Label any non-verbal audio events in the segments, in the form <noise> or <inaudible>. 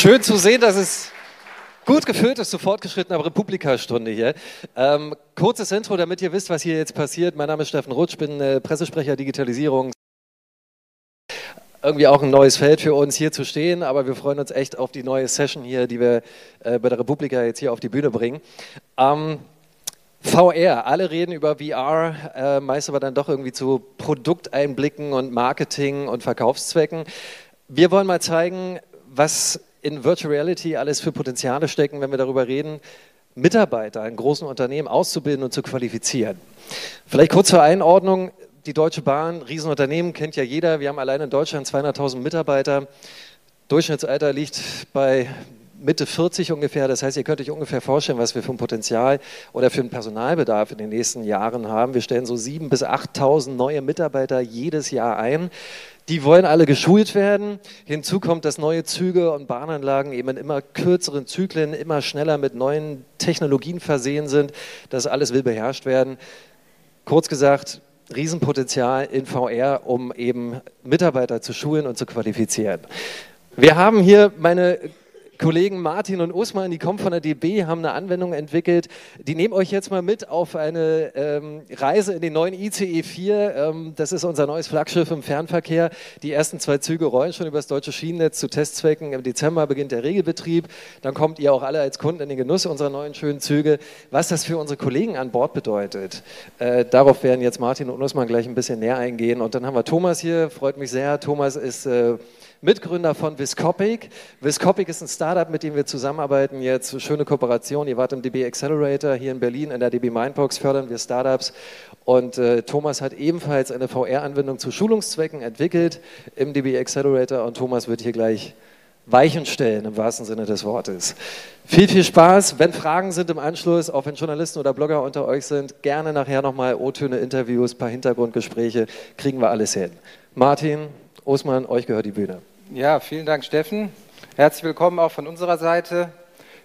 Schön zu sehen, dass es gut gefüllt ist zur fortgeschrittenen Republika-Stunde hier. Ähm, kurzes Intro, damit ihr wisst, was hier jetzt passiert. Mein Name ist Steffen Rutsch, bin äh, Pressesprecher Digitalisierung. Irgendwie auch ein neues Feld für uns hier zu stehen, aber wir freuen uns echt auf die neue Session hier, die wir äh, bei der Republika jetzt hier auf die Bühne bringen. Ähm, VR, alle reden über VR, äh, meist aber dann doch irgendwie zu Produkteinblicken und Marketing und Verkaufszwecken. Wir wollen mal zeigen, was in Virtual Reality alles für Potenziale stecken, wenn wir darüber reden, Mitarbeiter in großen Unternehmen auszubilden und zu qualifizieren. Vielleicht kurz zur Einordnung. Die Deutsche Bahn, Riesenunternehmen, kennt ja jeder. Wir haben allein in Deutschland 200.000 Mitarbeiter. Durchschnittsalter liegt bei Mitte 40 ungefähr. Das heißt, ihr könnt euch ungefähr vorstellen, was wir für ein Potenzial oder für einen Personalbedarf in den nächsten Jahren haben. Wir stellen so 7.000 bis 8.000 neue Mitarbeiter jedes Jahr ein. Die wollen alle geschult werden. Hinzu kommt, dass neue Züge und Bahnanlagen eben in immer kürzeren Zyklen immer schneller mit neuen Technologien versehen sind. Das alles will beherrscht werden. Kurz gesagt, Riesenpotenzial in VR, um eben Mitarbeiter zu schulen und zu qualifizieren. Wir haben hier meine Kollegen Martin und Usman, die kommen von der DB, haben eine Anwendung entwickelt. Die nehmen euch jetzt mal mit auf eine ähm, Reise in den neuen ICE 4. Ähm, das ist unser neues Flaggschiff im Fernverkehr. Die ersten zwei Züge rollen schon über das deutsche Schienennetz zu Testzwecken. Im Dezember beginnt der Regelbetrieb. Dann kommt ihr auch alle als Kunden in den Genuss unserer neuen schönen Züge. Was das für unsere Kollegen an Bord bedeutet, äh, darauf werden jetzt Martin und Usman gleich ein bisschen näher eingehen. Und dann haben wir Thomas hier, freut mich sehr. Thomas ist äh, Mitgründer von Viscopic. Viscopic ist ein Startup, mit dem wir zusammenarbeiten jetzt. Schöne Kooperation. Ihr wart im DB Accelerator hier in Berlin. In der DB Mindbox fördern wir Startups. Und äh, Thomas hat ebenfalls eine VR-Anwendung zu Schulungszwecken entwickelt im DB Accelerator. Und Thomas wird hier gleich Weichen stellen, im wahrsten Sinne des Wortes. Viel, viel Spaß. Wenn Fragen sind im Anschluss, auch wenn Journalisten oder Blogger unter euch sind, gerne nachher nochmal O-Töne, Interviews, paar Hintergrundgespräche, kriegen wir alles hin. Martin, Osman, euch gehört die Bühne. Ja, vielen Dank, Steffen. Herzlich willkommen auch von unserer Seite.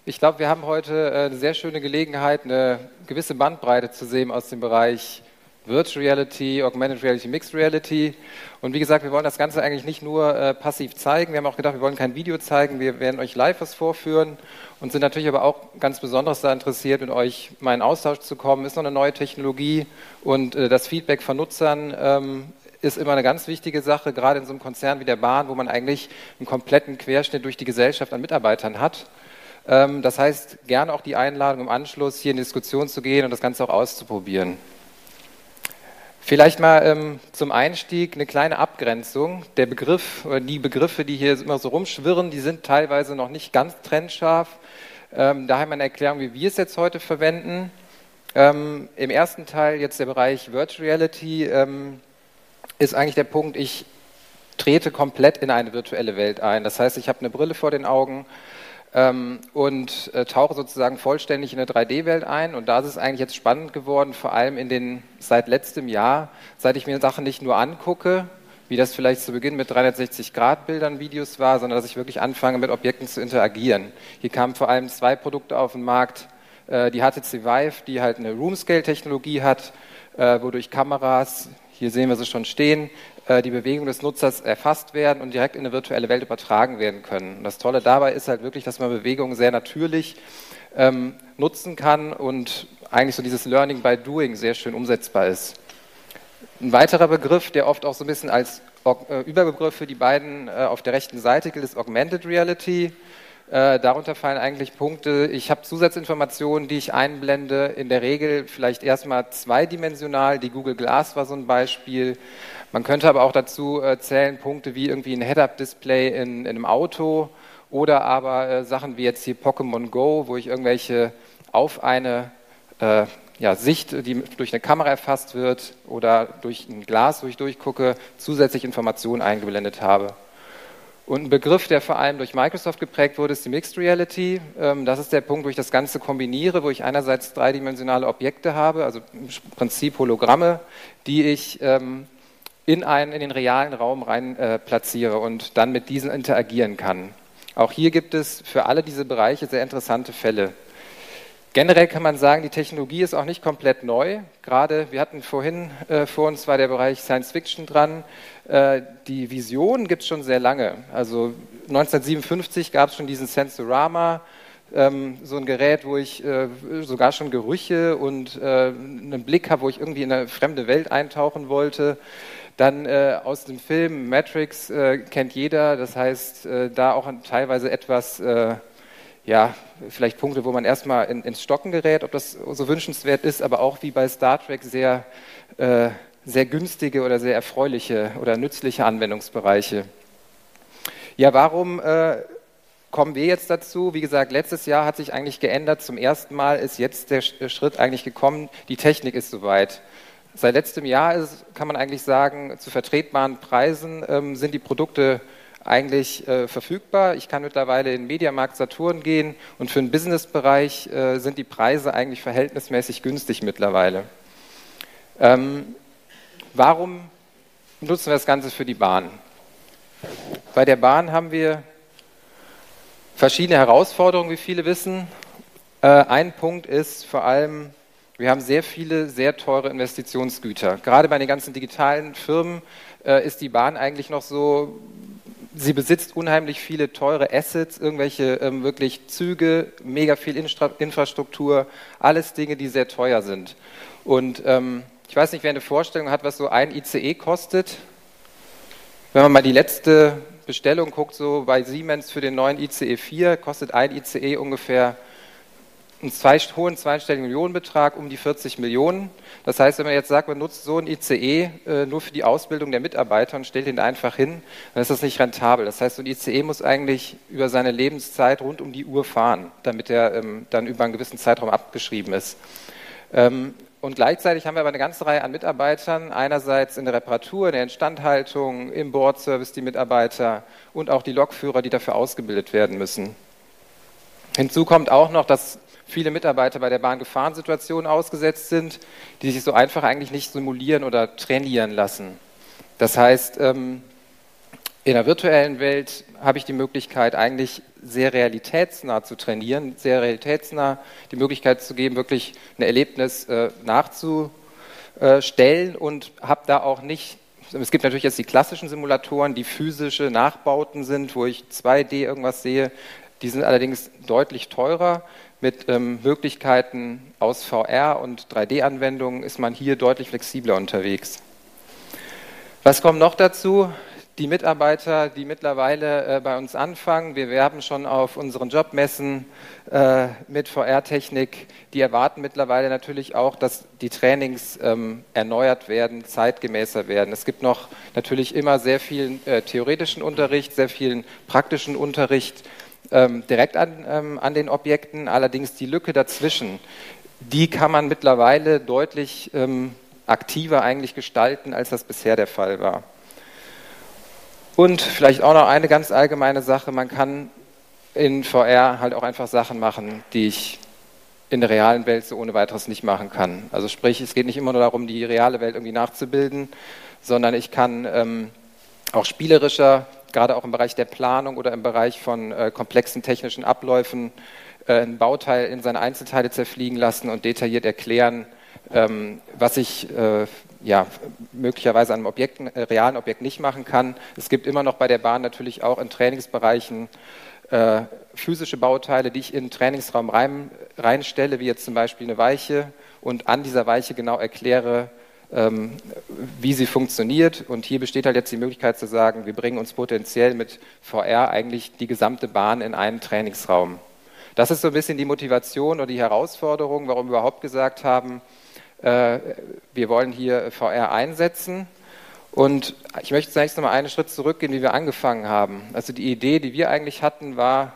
Ich glaube, wir haben heute äh, eine sehr schöne Gelegenheit, eine gewisse Bandbreite zu sehen aus dem Bereich Virtual Reality, Augmented Reality, Mixed Reality. Und wie gesagt, wir wollen das Ganze eigentlich nicht nur äh, passiv zeigen. Wir haben auch gedacht, wir wollen kein Video zeigen. Wir werden euch live was vorführen und sind natürlich aber auch ganz besonders da interessiert, mit euch mal in Austausch zu kommen. Ist noch eine neue Technologie und äh, das Feedback von Nutzern ähm, ist immer eine ganz wichtige Sache, gerade in so einem Konzern wie der Bahn, wo man eigentlich einen kompletten Querschnitt durch die Gesellschaft an Mitarbeitern hat. Ähm, das heißt, gerne auch die Einladung im Anschluss hier in Diskussion zu gehen und das Ganze auch auszuprobieren. Vielleicht mal ähm, zum Einstieg eine kleine Abgrenzung. Der Begriff oder die Begriffe, die hier immer so rumschwirren, die sind teilweise noch nicht ganz trennscharf. Ähm, daher meine Erklärung, wie wir es jetzt heute verwenden. Ähm, Im ersten Teil jetzt der Bereich Virtual Reality. Ähm, ist eigentlich der Punkt, ich trete komplett in eine virtuelle Welt ein. Das heißt, ich habe eine Brille vor den Augen ähm, und äh, tauche sozusagen vollständig in eine 3D-Welt ein. Und da ist es eigentlich jetzt spannend geworden, vor allem in den seit letztem Jahr, seit ich mir Sachen nicht nur angucke, wie das vielleicht zu Beginn mit 360-Grad-Bildern, Videos war, sondern dass ich wirklich anfange, mit Objekten zu interagieren. Hier kamen vor allem zwei Produkte auf den Markt. Äh, die HTC Vive, die halt eine Room-Scale-Technologie hat, äh, wodurch Kameras hier sehen wir sie schon stehen, äh, die Bewegung des Nutzers erfasst werden und direkt in eine virtuelle Welt übertragen werden können. Und das Tolle dabei ist halt wirklich, dass man Bewegungen sehr natürlich ähm, nutzen kann und eigentlich so dieses Learning by Doing sehr schön umsetzbar ist. Ein weiterer Begriff, der oft auch so ein bisschen als äh, Überbegriff für die beiden äh, auf der rechten Seite gilt, ist Augmented Reality. Äh, darunter fallen eigentlich Punkte, ich habe Zusatzinformationen, die ich einblende, in der Regel vielleicht erstmal zweidimensional, die Google Glass war so ein Beispiel. Man könnte aber auch dazu äh, zählen Punkte wie irgendwie ein Head-Up-Display in, in, einem Auto oder aber äh, Sachen wie jetzt hier Pokémon Go, wo ich irgendwelche auf eine äh, ja, Sicht, die durch eine Kamera erfasst wird oder durch ein Glas, wo ich durchgucke, zusätzlich Informationen eingeblendet habe. Und ein Begriff, der vor allem durch Microsoft geprägt wurde, ist die Mixed Reality. Ähm, das ist der Punkt, wo ich das Ganze kombiniere, wo ich einerseits dreidimensionale Objekte habe, also im Prinzip Hologramme, die ich ähm, in, einen, in den realen Raum rein äh, platziere und dann mit diesen interagieren kann. Auch hier gibt es für alle diese Bereiche sehr interessante Fälle. Generell kann man sagen, die Technologie ist auch nicht komplett neu. Gerade, wir hatten vorhin äh, vor uns war der Bereich Science Fiction dran. Äh, die Vision gibt es schon sehr lange. Also 1957 gab es schon diesen Sensorama, ähm, so ein Gerät, wo ich äh, sogar schon Gerüche und äh, einen Blick habe, wo ich irgendwie in eine fremde Welt eintauchen wollte. Dann äh, aus dem Film Matrix äh, kennt jeder, das heißt, äh, da auch teilweise etwas, äh, ja, vielleicht Punkte, wo man erstmal in, ins Stocken gerät, ob das so wünschenswert ist, aber auch wie bei Star Trek sehr, sehr günstige oder sehr erfreuliche oder nützliche Anwendungsbereiche. Ja, warum kommen wir jetzt dazu. Wie gesagt, letztes Jahr hat sich eigentlich geändert. Zum ersten Mal ist jetzt der Schritt eigentlich gekommen, die Technik ist soweit. Seit letztem Jahr ist, kann man eigentlich sagen, zu vertretbaren Preisen ähm, sind die Produkte eigentlich äh, verfügbar. Ich kann mittlerweile in den Mediamarkt Saturn gehen und für den Businessbereich äh, sind die Preise eigentlich verhältnismäßig günstig mittlerweile. Ähm, warum nutzen wir das Ganze für die Bahn? Bei der Bahn haben wir verschiedene Herausforderungen, wie viele wissen. Äh, ein Punkt ist vor allem, wir haben sehr viele sehr teure Investitionsgüter. Gerade bei den ganzen digitalen Firmen äh, ist die Bahn eigentlich noch so, sie besitzt unheimlich viele teure Assets, irgendwelche ähm, wirklich Züge, mega viel Instra Infrastruktur, alles Dinge, die sehr teuer sind. Und ähm, ich weiß nicht, wer eine Vorstellung hat, was so ein ICE kostet. Wenn man mal die letzte Bestellung guckt, so bei Siemens für den neuen ICE 4 kostet ein ICE ungefähr einen zwei, hohen zweistelligen Millionenbetrag, um die 40 Millionen. Das heißt, wenn man jetzt sagt, man nutzt so ein ICE äh, nur für die Ausbildung der Mitarbeiter und stellt ihn einfach hin, dann ist das nicht rentabel. Das heißt, so ein ICE muss eigentlich über seine Lebenszeit rund um die Uhr fahren, damit er ähm, dann über einen gewissen Zeitraum abgeschrieben ist. Ähm, und gleichzeitig haben wir aber eine ganze Reihe an Mitarbeitern, einerseits in der Reparatur, in der Instandhaltung, im Boardservice die Mitarbeiter und auch die Lokführer, die dafür ausgebildet werden müssen. Hinzu kommt auch noch, dass viele Mitarbeiter bei der Bahn Gefahrensituationen ausgesetzt sind, die sich so einfach eigentlich nicht simulieren oder trainieren lassen. Das heißt, ähm, in der virtuellen Welt habe ich die Möglichkeit, eigentlich sehr realitätsnah zu trainieren, sehr realitätsnah die Möglichkeit zu geben, wirklich ein Erlebnis äh, nachzustellen und habe da auch nicht, es gibt natürlich jetzt die klassischen Simulatoren, die physische Nachbauten sind, wo ich 2D irgendwas sehe, die sind allerdings deutlich teurer. Mit ähm, Möglichkeiten aus VR und 3D-Anwendungen ist man hier deutlich flexibler unterwegs. Was kommt noch dazu? die Mitarbeiter, die mittlerweile äh, bei uns anfangen. Wir werben schon auf unseren Jobmessen äh, mit VR-Technik. Die erwarten mittlerweile natürlich auch, dass die Trainings ähm, erneuert werden, zeitgemäßer werden. Es gibt noch natürlich immer sehr viel äh, theoretischen Unterricht, sehr vielen praktischen Unterricht ähm, direkt an, ähm, an den Objekten. Allerdings die Lücke dazwischen, die kann man mittlerweile deutlich ähm, aktiver eigentlich gestalten, als das bisher der Fall war. Und vielleicht auch noch eine ganz allgemeine Sache, man kann in VR halt auch einfach Sachen machen, die ich in der realen Welt so ohne weiteres nicht machen kann. Also sprich, es geht nicht immer nur darum, die reale Welt irgendwie nachzubilden, sondern ich kann ähm, auch spielerischer, gerade auch im Bereich der Planung oder im Bereich von äh, komplexen technischen Abläufen, äh, ein Bauteil in seine Einzelteile zerfliegen lassen und detailliert erklären, ähm, was ich äh, ja, möglicherweise an einem Objekt, äh, realen Objekt nicht machen kann. Es gibt immer noch bei der Bahn natürlich auch in Trainingsbereichen äh, physische Bauteile, die ich in den Trainingsraum rein, reinstelle, wie jetzt zum Beispiel eine Weiche und an dieser Weiche genau erkläre, wie sie funktioniert. Und hier besteht halt jetzt die Möglichkeit zu sagen, wir bringen uns potenziell mit VR eigentlich die gesamte Bahn in einen Trainingsraum. Das ist so ein bisschen die Motivation oder die Herausforderung, warum wir überhaupt gesagt haben, äh, wir wollen hier VR einsetzen. Und ich möchte zunächst nochmal einen Schritt zurückgehen, wie wir angefangen haben. Also die Idee, die wir eigentlich hatten, war,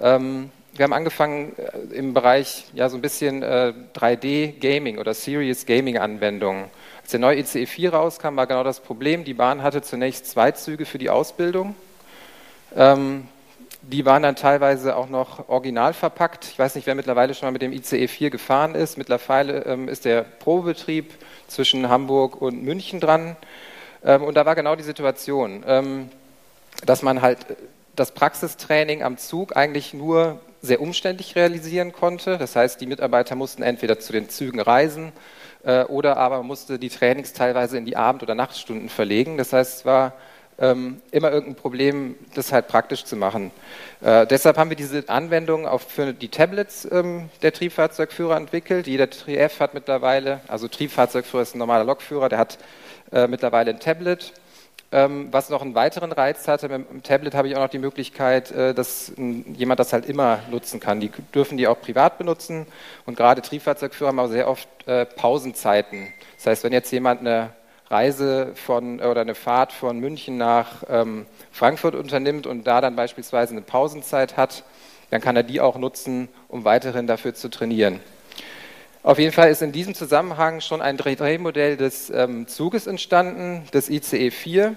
ähm, wir haben angefangen äh, im Bereich ja so ein bisschen äh, 3D-Gaming oder Serious Gaming-Anwendungen. Als der neue ICE 4 rauskam, war genau das Problem. Die Bahn hatte zunächst zwei Züge für die Ausbildung. Ähm, die waren dann teilweise auch noch original verpackt. Ich weiß nicht, wer mittlerweile schon mal mit dem ICE 4 gefahren ist. Mittlerweile ähm, ist der Probebetrieb zwischen Hamburg und München dran. Ähm, und da war genau die Situation, ähm, dass man halt das Praxistraining am Zug eigentlich nur sehr umständlich realisieren konnte. Das heißt, die Mitarbeiter mussten entweder zu den Zügen reisen äh, oder aber musste die Trainings teilweise in die Abend- oder Nachtstunden verlegen. Das heißt, es war ähm, immer irgendein Problem, das halt praktisch zu machen. Äh, deshalb haben wir diese Anwendung auch für die Tablets ähm, der Triebfahrzeugführer entwickelt. Jeder TF hat mittlerweile, also Triebfahrzeugführer ist ein normaler Lokführer, der hat äh, mittlerweile ein Tablet. Ähm, was noch einen weiteren Reiz hatte, mit dem Tablet habe ich auch noch die Möglichkeit, äh, dass ein, jemand das halt immer nutzen kann. Die dürfen die auch privat benutzen und gerade Triebfahrzeugführer haben auch sehr oft äh, Pausenzeiten. Das heißt, wenn jetzt jemand eine Reise von oder eine Fahrt von München nach ähm, Frankfurt unternimmt und da dann beispielsweise eine Pausenzeit hat, dann kann er die auch nutzen, um weiterhin dafür zu trainieren. Auf jeden Fall ist in diesem Zusammenhang schon ein 3D-Modell des ähm, Zuges entstanden, des ICE 4.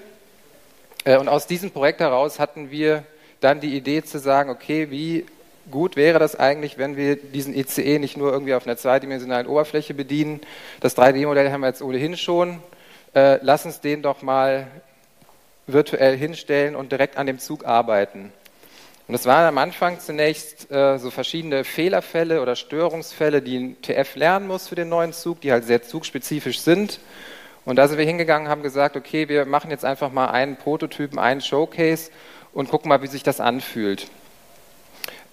Äh, und aus diesem Projekt heraus hatten wir dann die Idee zu sagen, okay, wie gut wäre das eigentlich, wenn wir diesen ICE nicht nur irgendwie auf einer zweidimensionalen Oberfläche bedienen. Das 3D-Modell haben wir jetzt ohnehin schon äh, lass uns den doch mal virtuell hinstellen und direkt an dem Zug arbeiten. Und es waren am Anfang zunächst äh, so verschiedene Fehlerfälle oder Störungsfälle, die ein TF lernen muss für den neuen Zug, die halt sehr zugspezifisch sind. Und da sind wir hingegangen, haben gesagt, okay, wir machen jetzt einfach mal einen Prototypen, einen Showcase und gucken mal, wie sich das anfühlt.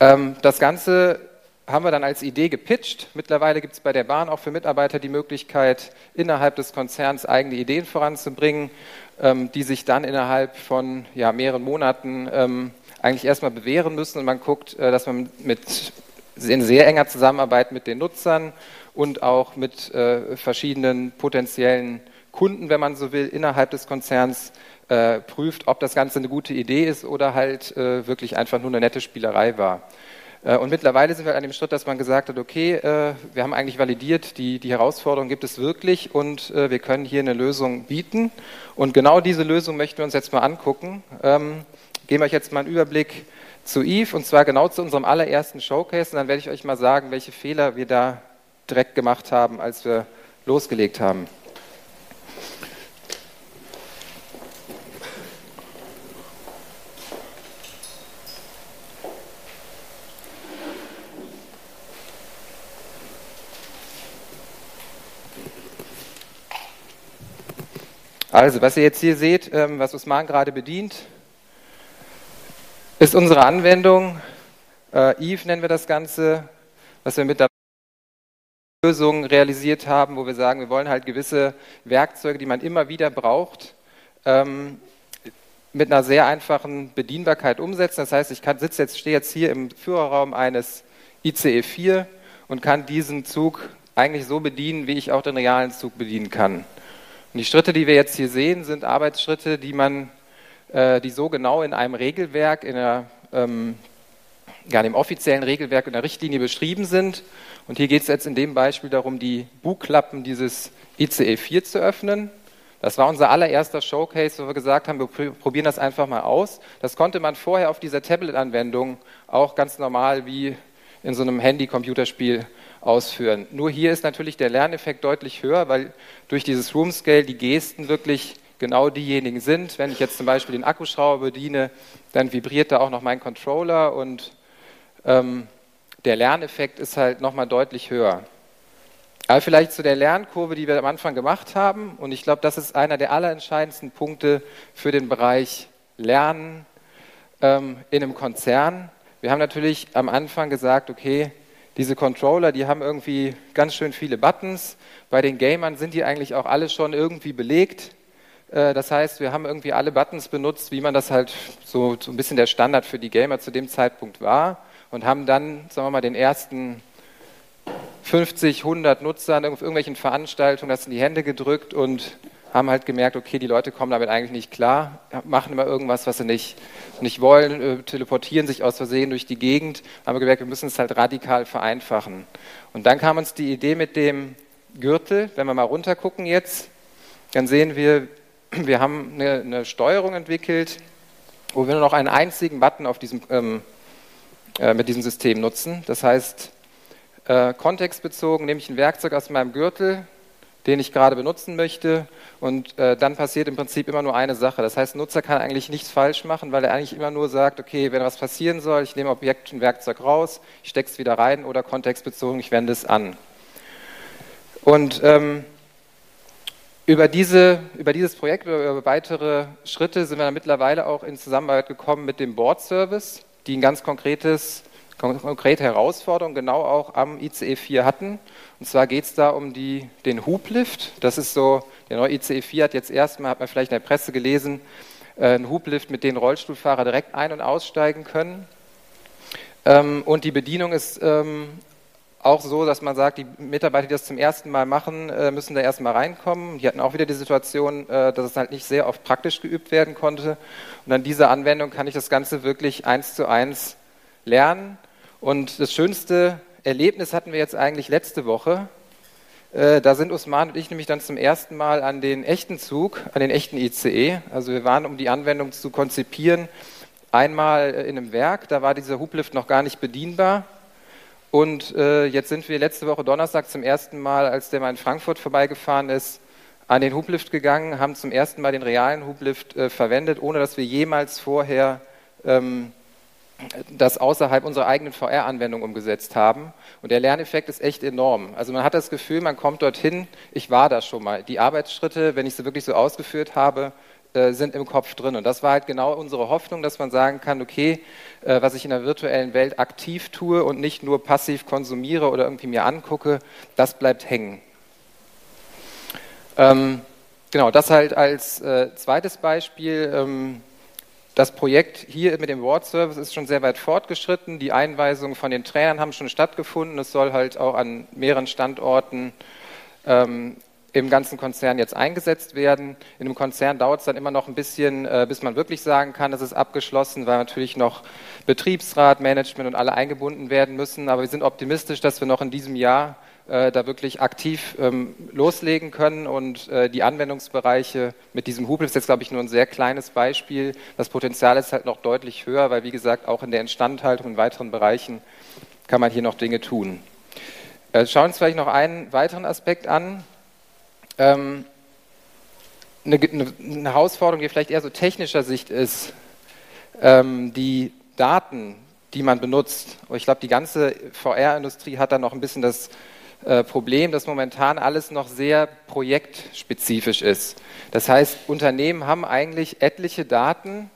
Ähm, das Ganze haben wir dann als Idee gepitcht. Mittlerweile gibt es bei der Bahn auch für Mitarbeiter die Möglichkeit, innerhalb des Konzerns eigene Ideen voranzubringen, ähm, die sich dann innerhalb von ja, mehreren Monaten ähm, eigentlich erstmal bewähren müssen. Und man guckt, äh, dass man mit in sehr enger Zusammenarbeit mit den Nutzern und auch mit äh, verschiedenen potenziellen Kunden, wenn man so will, innerhalb des Konzerns äh, prüft, ob das Ganze eine gute Idee ist oder halt wirklich einfach nur eine nette Spielerei war. Und mittlerweile sind wir an dem Schritt, dass man gesagt hat, okay, wir haben eigentlich validiert, die, die Herausforderung gibt es wirklich und wir können hier eine Lösung bieten. Und genau diese Lösung möchten wir uns jetzt mal angucken. Geben euch jetzt mal einen Überblick zu Eve und zwar genau zu unserem allerersten Showcase und dann werde ich euch mal sagen, welche Fehler wir da direkt gemacht haben, als wir losgelegt haben. Also, was ihr jetzt hier seht, ähm, was Usman gerade bedient, ist unsere Anwendung. Äh, Eve nennen wir das Ganze, was wir mit der Lösung realisiert haben, wo wir sagen, wir wollen halt gewisse Werkzeuge, die man immer wieder braucht, ähm, mit einer sehr einfachen Bedienbarkeit umsetzen. Das heißt, ich kann, sitze jetzt, stehe jetzt hier im Führerraum eines ICE 4 und kann diesen Zug eigentlich so bedienen, wie ich auch den realen Zug bedienen kann. Und die Schritte, die wir jetzt hier sehen, sind Arbeitsschritte, die man, äh, die so genau in einem Regelwerk, in einer, ähm, ja, dem offiziellen Regelwerk in der Richtlinie beschrieben sind. Und hier geht es jetzt in dem Beispiel darum, die Bugklappen dieses ICE 4 zu öffnen. Das war unser allererster Showcase, wo wir gesagt haben, wir probieren das einfach mal aus. Das konnte man vorher auf dieser Tablet-Anwendung auch ganz normal wie in so einem Handy-Computerspiel ausführen. Nur hier ist natürlich der Lerneffekt deutlich höher, weil durch dieses Room Scale die Gesten wirklich genau diejenigen sind. Wenn ich jetzt zum Beispiel den Akkuschrauber bediene, dann vibriert da auch noch mein Controller und ähm, der Lerneffekt ist halt nochmal deutlich höher. Aber vielleicht zu der Lernkurve, die wir am Anfang gemacht haben. Und ich glaube, das ist einer der allerentscheidendsten Punkte für den Bereich Lernen ähm, in einem Konzern. Wir haben natürlich am Anfang gesagt, okay, diese Controller, die haben irgendwie ganz schön viele Buttons. Bei den Gamern sind die eigentlich auch alle schon irgendwie belegt. Äh, das heißt, wir haben irgendwie alle Buttons benutzt, wie man das halt so, so ein bisschen der Standard für die Gamer zu dem Zeitpunkt war und haben dann, sagen wir mal, den ersten 50, 100 Nutzern auf irgendwelchen Veranstaltungen das in die Hände gedrückt und haben halt gemerkt, okay, die Leute kommen damit eigentlich nicht klar, machen immer irgendwas, was sie nicht, nicht wollen, äh, teleportieren sich aus Versehen durch die Gegend, haben wir gemerkt, wir müssen es halt radikal vereinfachen. Und dann kam uns die Idee mit dem Gürtel, wenn wir mal runter gucken jetzt, dann sehen wir, wir haben eine, eine Steuerung entwickelt, wo wir nur noch einen einzigen Button auf diesem, ähm, äh, mit diesem System nutzen. Das heißt, äh, kontextbezogen nehme ich ein Werkzeug aus meinem Gürtel, den ich gerade benutzen möchte. Und äh, dann passiert im Prinzip immer nur eine Sache. Das heißt, ein Nutzer kann eigentlich nichts falsch machen, weil er eigentlich immer nur sagt, okay, wenn was passieren soll, ich nehme Objekt ein Werkzeug raus, ich stecke es wieder rein oder kontextbezogen, ich wende es an. Und ähm, über, diese, über dieses Projekt oder über weitere Schritte sind wir dann mittlerweile auch in Zusammenarbeit gekommen mit dem Board Service, die ein ganz konkretes, konkrete Herausforderung genau auch am ICE 4 hatten. Und zwar geht es da um die, den Hublift. Das ist so, der neue ICE 4 hat jetzt erstmal, hat man vielleicht in der Presse gelesen, äh, einen Hublift, mit dem Rollstuhlfahrer direkt ein- und aussteigen können. Ähm, und die Bedienung ist ähm, auch so, dass man sagt, die Mitarbeiter, die das zum ersten Mal machen, äh, müssen da erstmal reinkommen. Die hatten auch wieder die Situation, äh, dass es halt nicht sehr oft praktisch geübt werden konnte. Und an dieser Anwendung kann ich das Ganze wirklich eins zu eins lernen. Und das schönste Erlebnis hatten wir jetzt eigentlich letzte Woche. Äh, da sind Usman und ich nämlich dann zum ersten Mal an den echten Zug, an den echten ICE. Also wir waren, um die Anwendung zu konzipieren, einmal in einem Werk. Da war dieser Hublift noch gar nicht bedienbar. Und äh, jetzt sind wir letzte Woche Donnerstag zum ersten Mal, als der mal in Frankfurt vorbeigefahren ist, an den Hublift gegangen, haben zum ersten Mal den realen Hublift äh, verwendet, ohne dass wir jemals vorher ähm, das außerhalb unserer eigenen VR-Anwendung umgesetzt haben. Und der Lerneffekt ist echt enorm. Also man hat das Gefühl, man kommt dorthin, ich war da schon mal. Die Arbeitsschritte, wenn ich sie wirklich so ausgeführt habe, äh, sind im Kopf drin. Und das war halt genau unsere Hoffnung, dass man sagen kann, okay, äh, was ich in der virtuellen Welt aktiv tue und nicht nur passiv konsumiere oder irgendwie mir angucke, das bleibt hängen. Ähm, genau, das halt als äh, zweites Beispiel. Ähm, das Projekt hier mit dem Ward Service ist schon sehr weit fortgeschritten. Die Einweisungen von den Trainern haben schon stattgefunden. Es soll halt auch an mehreren Standorten ähm, im ganzen Konzern jetzt eingesetzt werden. In einem Konzern dauert es dann immer noch ein bisschen, äh, bis man wirklich sagen kann, es ist abgeschlossen, weil natürlich noch Betriebsrat, Management und alle eingebunden werden müssen. Aber wir sind optimistisch, dass wir noch in diesem Jahr äh, da wirklich aktiv ähm, loslegen können und äh, die Anwendungsbereiche mit diesem Hubel ist jetzt, glaube ich, nur ein sehr kleines Beispiel. Das Potenzial ist halt noch deutlich höher, weil, wie gesagt, auch in der Instandhaltung und weiteren Bereichen kann man hier noch Dinge tun. Äh, schauen wir uns vielleicht noch einen weiteren Aspekt an ähm, eine, eine, Herausforderung, die vielleicht eher so technischer Sicht ist, ähm, die Daten, die man benutzt. Ich glaube, die ganze VR-Industrie hat da noch ein bisschen das äh, Problem, dass momentan alles noch sehr projektspezifisch ist. Das heißt, Unternehmen haben eigentlich etliche Daten,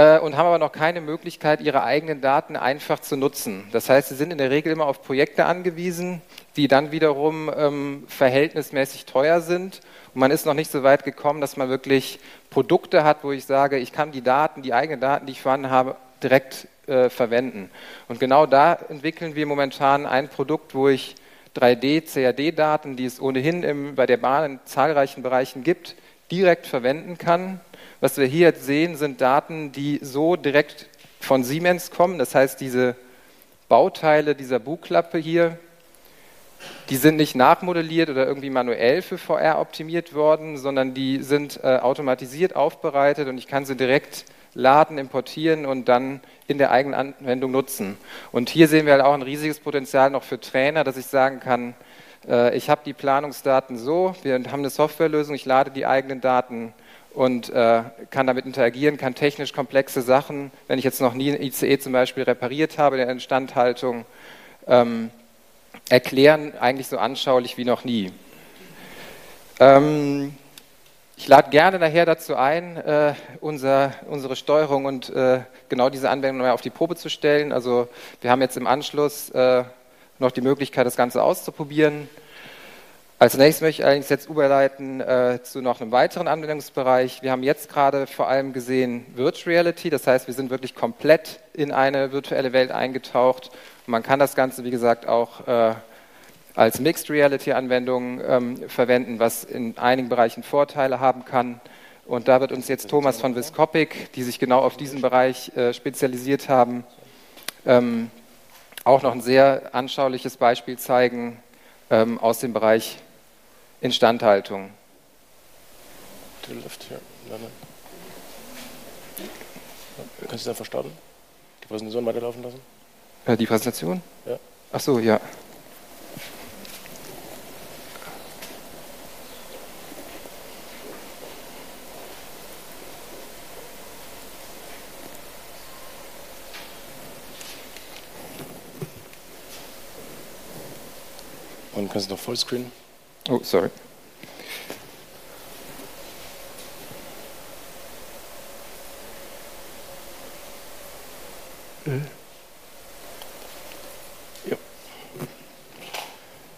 äh, und haben aber noch keine Möglichkeit, ihre eigenen Daten einfach zu nutzen. Das heißt, sie sind in der Regel immer auf Projekte angewiesen, die dann wiederum ähm, verhältnismäßig teuer sind. Und man ist noch nicht so weit gekommen, dass man wirklich Produkte hat, wo ich sage, ich kann die Daten, die eigenen Daten, die ich vorhanden habe, direkt äh, verwenden. Und genau da entwickeln wir momentan ein Produkt, wo ich 3D, CAD-Daten, die es ohnehin im, bei der Bahn in zahlreichen Bereichen gibt, direkt verwenden kann was wir hier sehen, sind Daten, die so direkt von Siemens kommen. Das heißt, diese Bauteile dieser Bugklappe hier, die sind nicht nachmodelliert oder irgendwie manuell für VR optimiert worden, sondern die sind äh, automatisiert aufbereitet und ich kann sie direkt laden, importieren und dann in der eigenen Anwendung nutzen. Und hier sehen wir halt auch ein riesiges Potenzial noch für Trainer, dass ich sagen kann, äh, ich habe die Planungsdaten so, wir haben eine Softwarelösung, ich lade die eigenen Daten und äh, kann damit interagieren, kann technisch komplexe Sachen, wenn ich jetzt noch nie ein ICE zum Beispiel repariert habe, der Instandhaltung, ähm, erklären, eigentlich so anschaulich wie noch nie. Ähm, ich lade gerne nachher dazu ein, äh, unser, unsere Steuerung und äh, genau diese Anwendung mal auf die Probe zu stellen. Also wir haben jetzt im Anschluss äh, noch die Möglichkeit, das Ganze auszuprobieren. Als nächstes möchte ich allerdings jetzt überleiten äh, zu noch einem weiteren Anwendungsbereich. Wir haben jetzt gerade vor allem gesehen Virtual Reality, das heißt, wir sind wirklich komplett in eine virtuelle Welt eingetaucht. Und man kann das Ganze, wie gesagt, auch äh, als Mixed Reality Anwendung ähm, verwenden, was in einigen Bereichen Vorteile haben kann. Und da wird uns jetzt Thomas von Viscopic, die sich genau auf diesen Bereich äh, spezialisiert haben, ähm, auch noch ein sehr anschauliches Beispiel zeigen ähm, aus dem Bereich Instandhaltung. To the left, ja. Nein, nein. Kannst du einfach starten? Die Präsentation weiterlaufen lassen? Äh, die Präsentation? Ja. Ach so, ja. Und kannst du noch Vollscreen? Oh, sorry. Ja.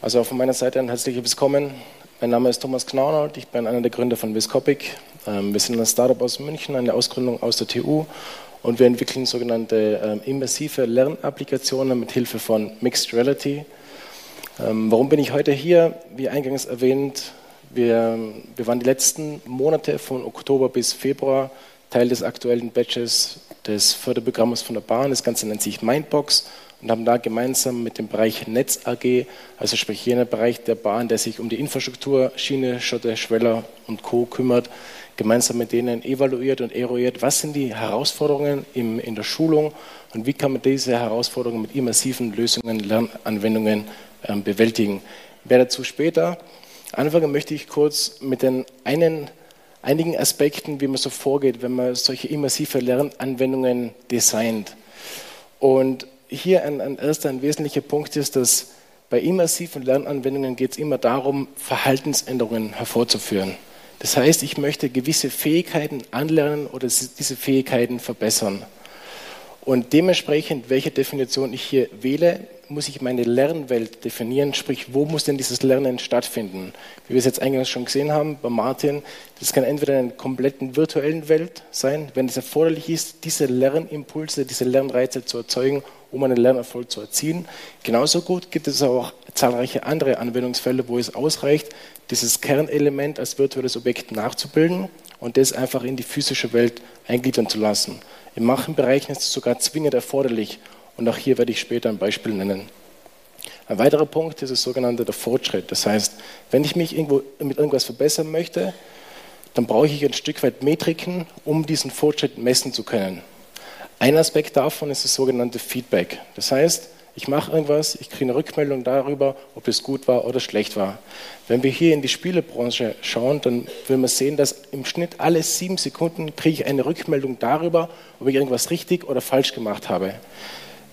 Also auch von meiner Seite ein herzliches Willkommen. Mein Name ist Thomas Knaunold, ich bin einer der Gründer von Viscopic. Ähm, wir sind ein Startup aus München, eine Ausgründung aus der TU und wir entwickeln sogenannte ähm, immersive Lernapplikationen mit Hilfe von Mixed Reality. Ähm, warum bin ich heute hier? Wie eingangs erwähnt, wir, wir waren die letzten Monate von Oktober bis Februar Teil des aktuellen Batches des Förderprogramms von der Bahn. Das Ganze nennt sich Mindbox und haben da gemeinsam mit dem Bereich Netz AG, also sprich jener Bereich der Bahn, der sich um die Infrastruktur, Schiene, Schotte, Schweller und Co. kümmert, gemeinsam mit denen evaluiert und eruiert, was sind die Herausforderungen im, in der Schulung und wie kann man diese Herausforderungen mit immersiven Lösungen, Lernanwendungen bewältigen. Mehr dazu später. Anfangen möchte ich kurz mit den einen, einigen Aspekten, wie man so vorgeht, wenn man solche immersive Lernanwendungen designt. Und hier ein, ein erster, ein wesentlicher Punkt ist, dass bei immersiven Lernanwendungen geht es immer darum, Verhaltensänderungen hervorzuführen. Das heißt, ich möchte gewisse Fähigkeiten anlernen oder diese Fähigkeiten verbessern. Und dementsprechend, welche Definition ich hier wähle, muss ich meine Lernwelt definieren, sprich, wo muss denn dieses Lernen stattfinden? Wie wir es jetzt eingangs schon gesehen haben bei Martin, das kann entweder in einer kompletten virtuellen Welt sein, wenn es erforderlich ist, diese Lernimpulse, diese Lernreize zu erzeugen, um einen Lernerfolg zu erzielen. Genauso gut gibt es auch zahlreiche andere Anwendungsfälle, wo es ausreicht, dieses Kernelement als virtuelles Objekt nachzubilden und das einfach in die physische Welt eingliedern zu lassen. In manchen Bereichen ist es sogar zwingend erforderlich, und auch hier werde ich später ein Beispiel nennen. Ein weiterer Punkt ist das sogenannte der Fortschritt. Das heißt, wenn ich mich irgendwo mit irgendwas verbessern möchte, dann brauche ich ein Stück weit Metriken, um diesen Fortschritt messen zu können. Ein Aspekt davon ist das sogenannte Feedback. Das heißt, ich mache irgendwas, ich kriege eine Rückmeldung darüber, ob es gut war oder schlecht war. Wenn wir hier in die Spielebranche schauen, dann will man sehen, dass im Schnitt alle sieben Sekunden kriege ich eine Rückmeldung darüber, ob ich irgendwas richtig oder falsch gemacht habe.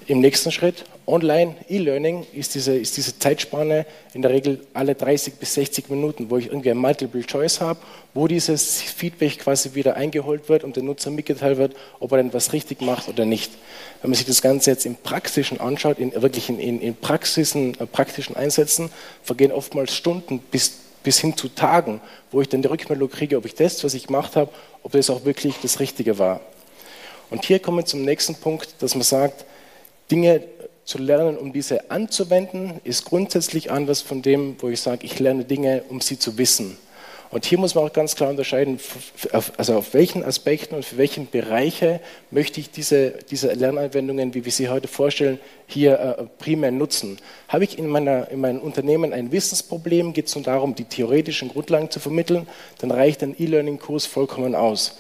Im nächsten Schritt, online E-Learning, ist diese, ist diese Zeitspanne in der Regel alle 30 bis 60 Minuten, wo ich irgendwie ein Multiple Choice habe, wo dieses Feedback quasi wieder eingeholt wird und dem Nutzer mitgeteilt wird, ob er denn was richtig macht oder nicht. Wenn man sich das Ganze jetzt im Praktischen anschaut, in wirklich in, in, in Praxisen, äh, praktischen Einsätzen, vergehen oftmals Stunden bis, bis hin zu Tagen, wo ich dann die Rückmeldung kriege, ob ich das, was ich gemacht habe, ob das auch wirklich das Richtige war. Und hier kommen wir zum nächsten Punkt, dass man sagt, Dinge zu lernen, um diese anzuwenden, ist grundsätzlich anders von dem, wo ich sage, ich lerne Dinge, um sie zu wissen. Und hier muss man auch ganz klar unterscheiden, also auf welchen Aspekten und für welche Bereiche möchte ich diese, diese Lernanwendungen, wie wir sie heute vorstellen, hier äh, primär nutzen. Habe ich in, meiner, in meinem Unternehmen ein Wissensproblem, geht es nur darum, die theoretischen Grundlagen zu vermitteln, dann reicht ein E-Learning-Kurs vollkommen aus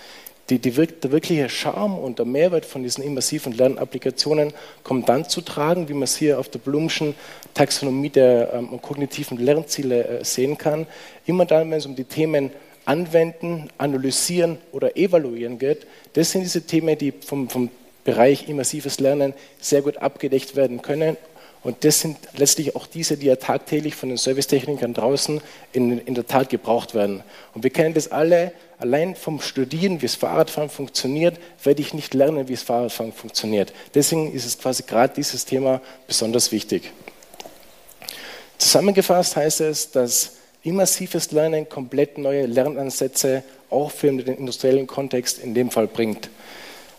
die, die, der wirkliche Charme und der Mehrwert von diesen immersiven Lernapplikationen kommt dann zu tragen, wie man es hier auf der Blumschen Taxonomie der ähm, kognitiven Lernziele äh, sehen kann. Immer dann, wenn es um die Themen anwenden, analysieren oder evaluieren geht, das sind diese Themen, die vom, vom Bereich immersives Lernen sehr gut abgedeckt werden können und das sind letztlich auch diese, die ja tagtäglich von den Servicetechnikern draußen in, in, der Tat gebraucht werden. Und wir kennen das alle, allein vom Studieren, wie das Fahrradfahren funktioniert, werde ich nicht lernen, wie das Fahrradfahren funktioniert. Deswegen ist es quasi gerade dieses Thema besonders wichtig. Zusammengefasst heißt es, dass immersives Lernen komplett neue Lernansätze auch für den industriellen Kontext in dem Fall bringt.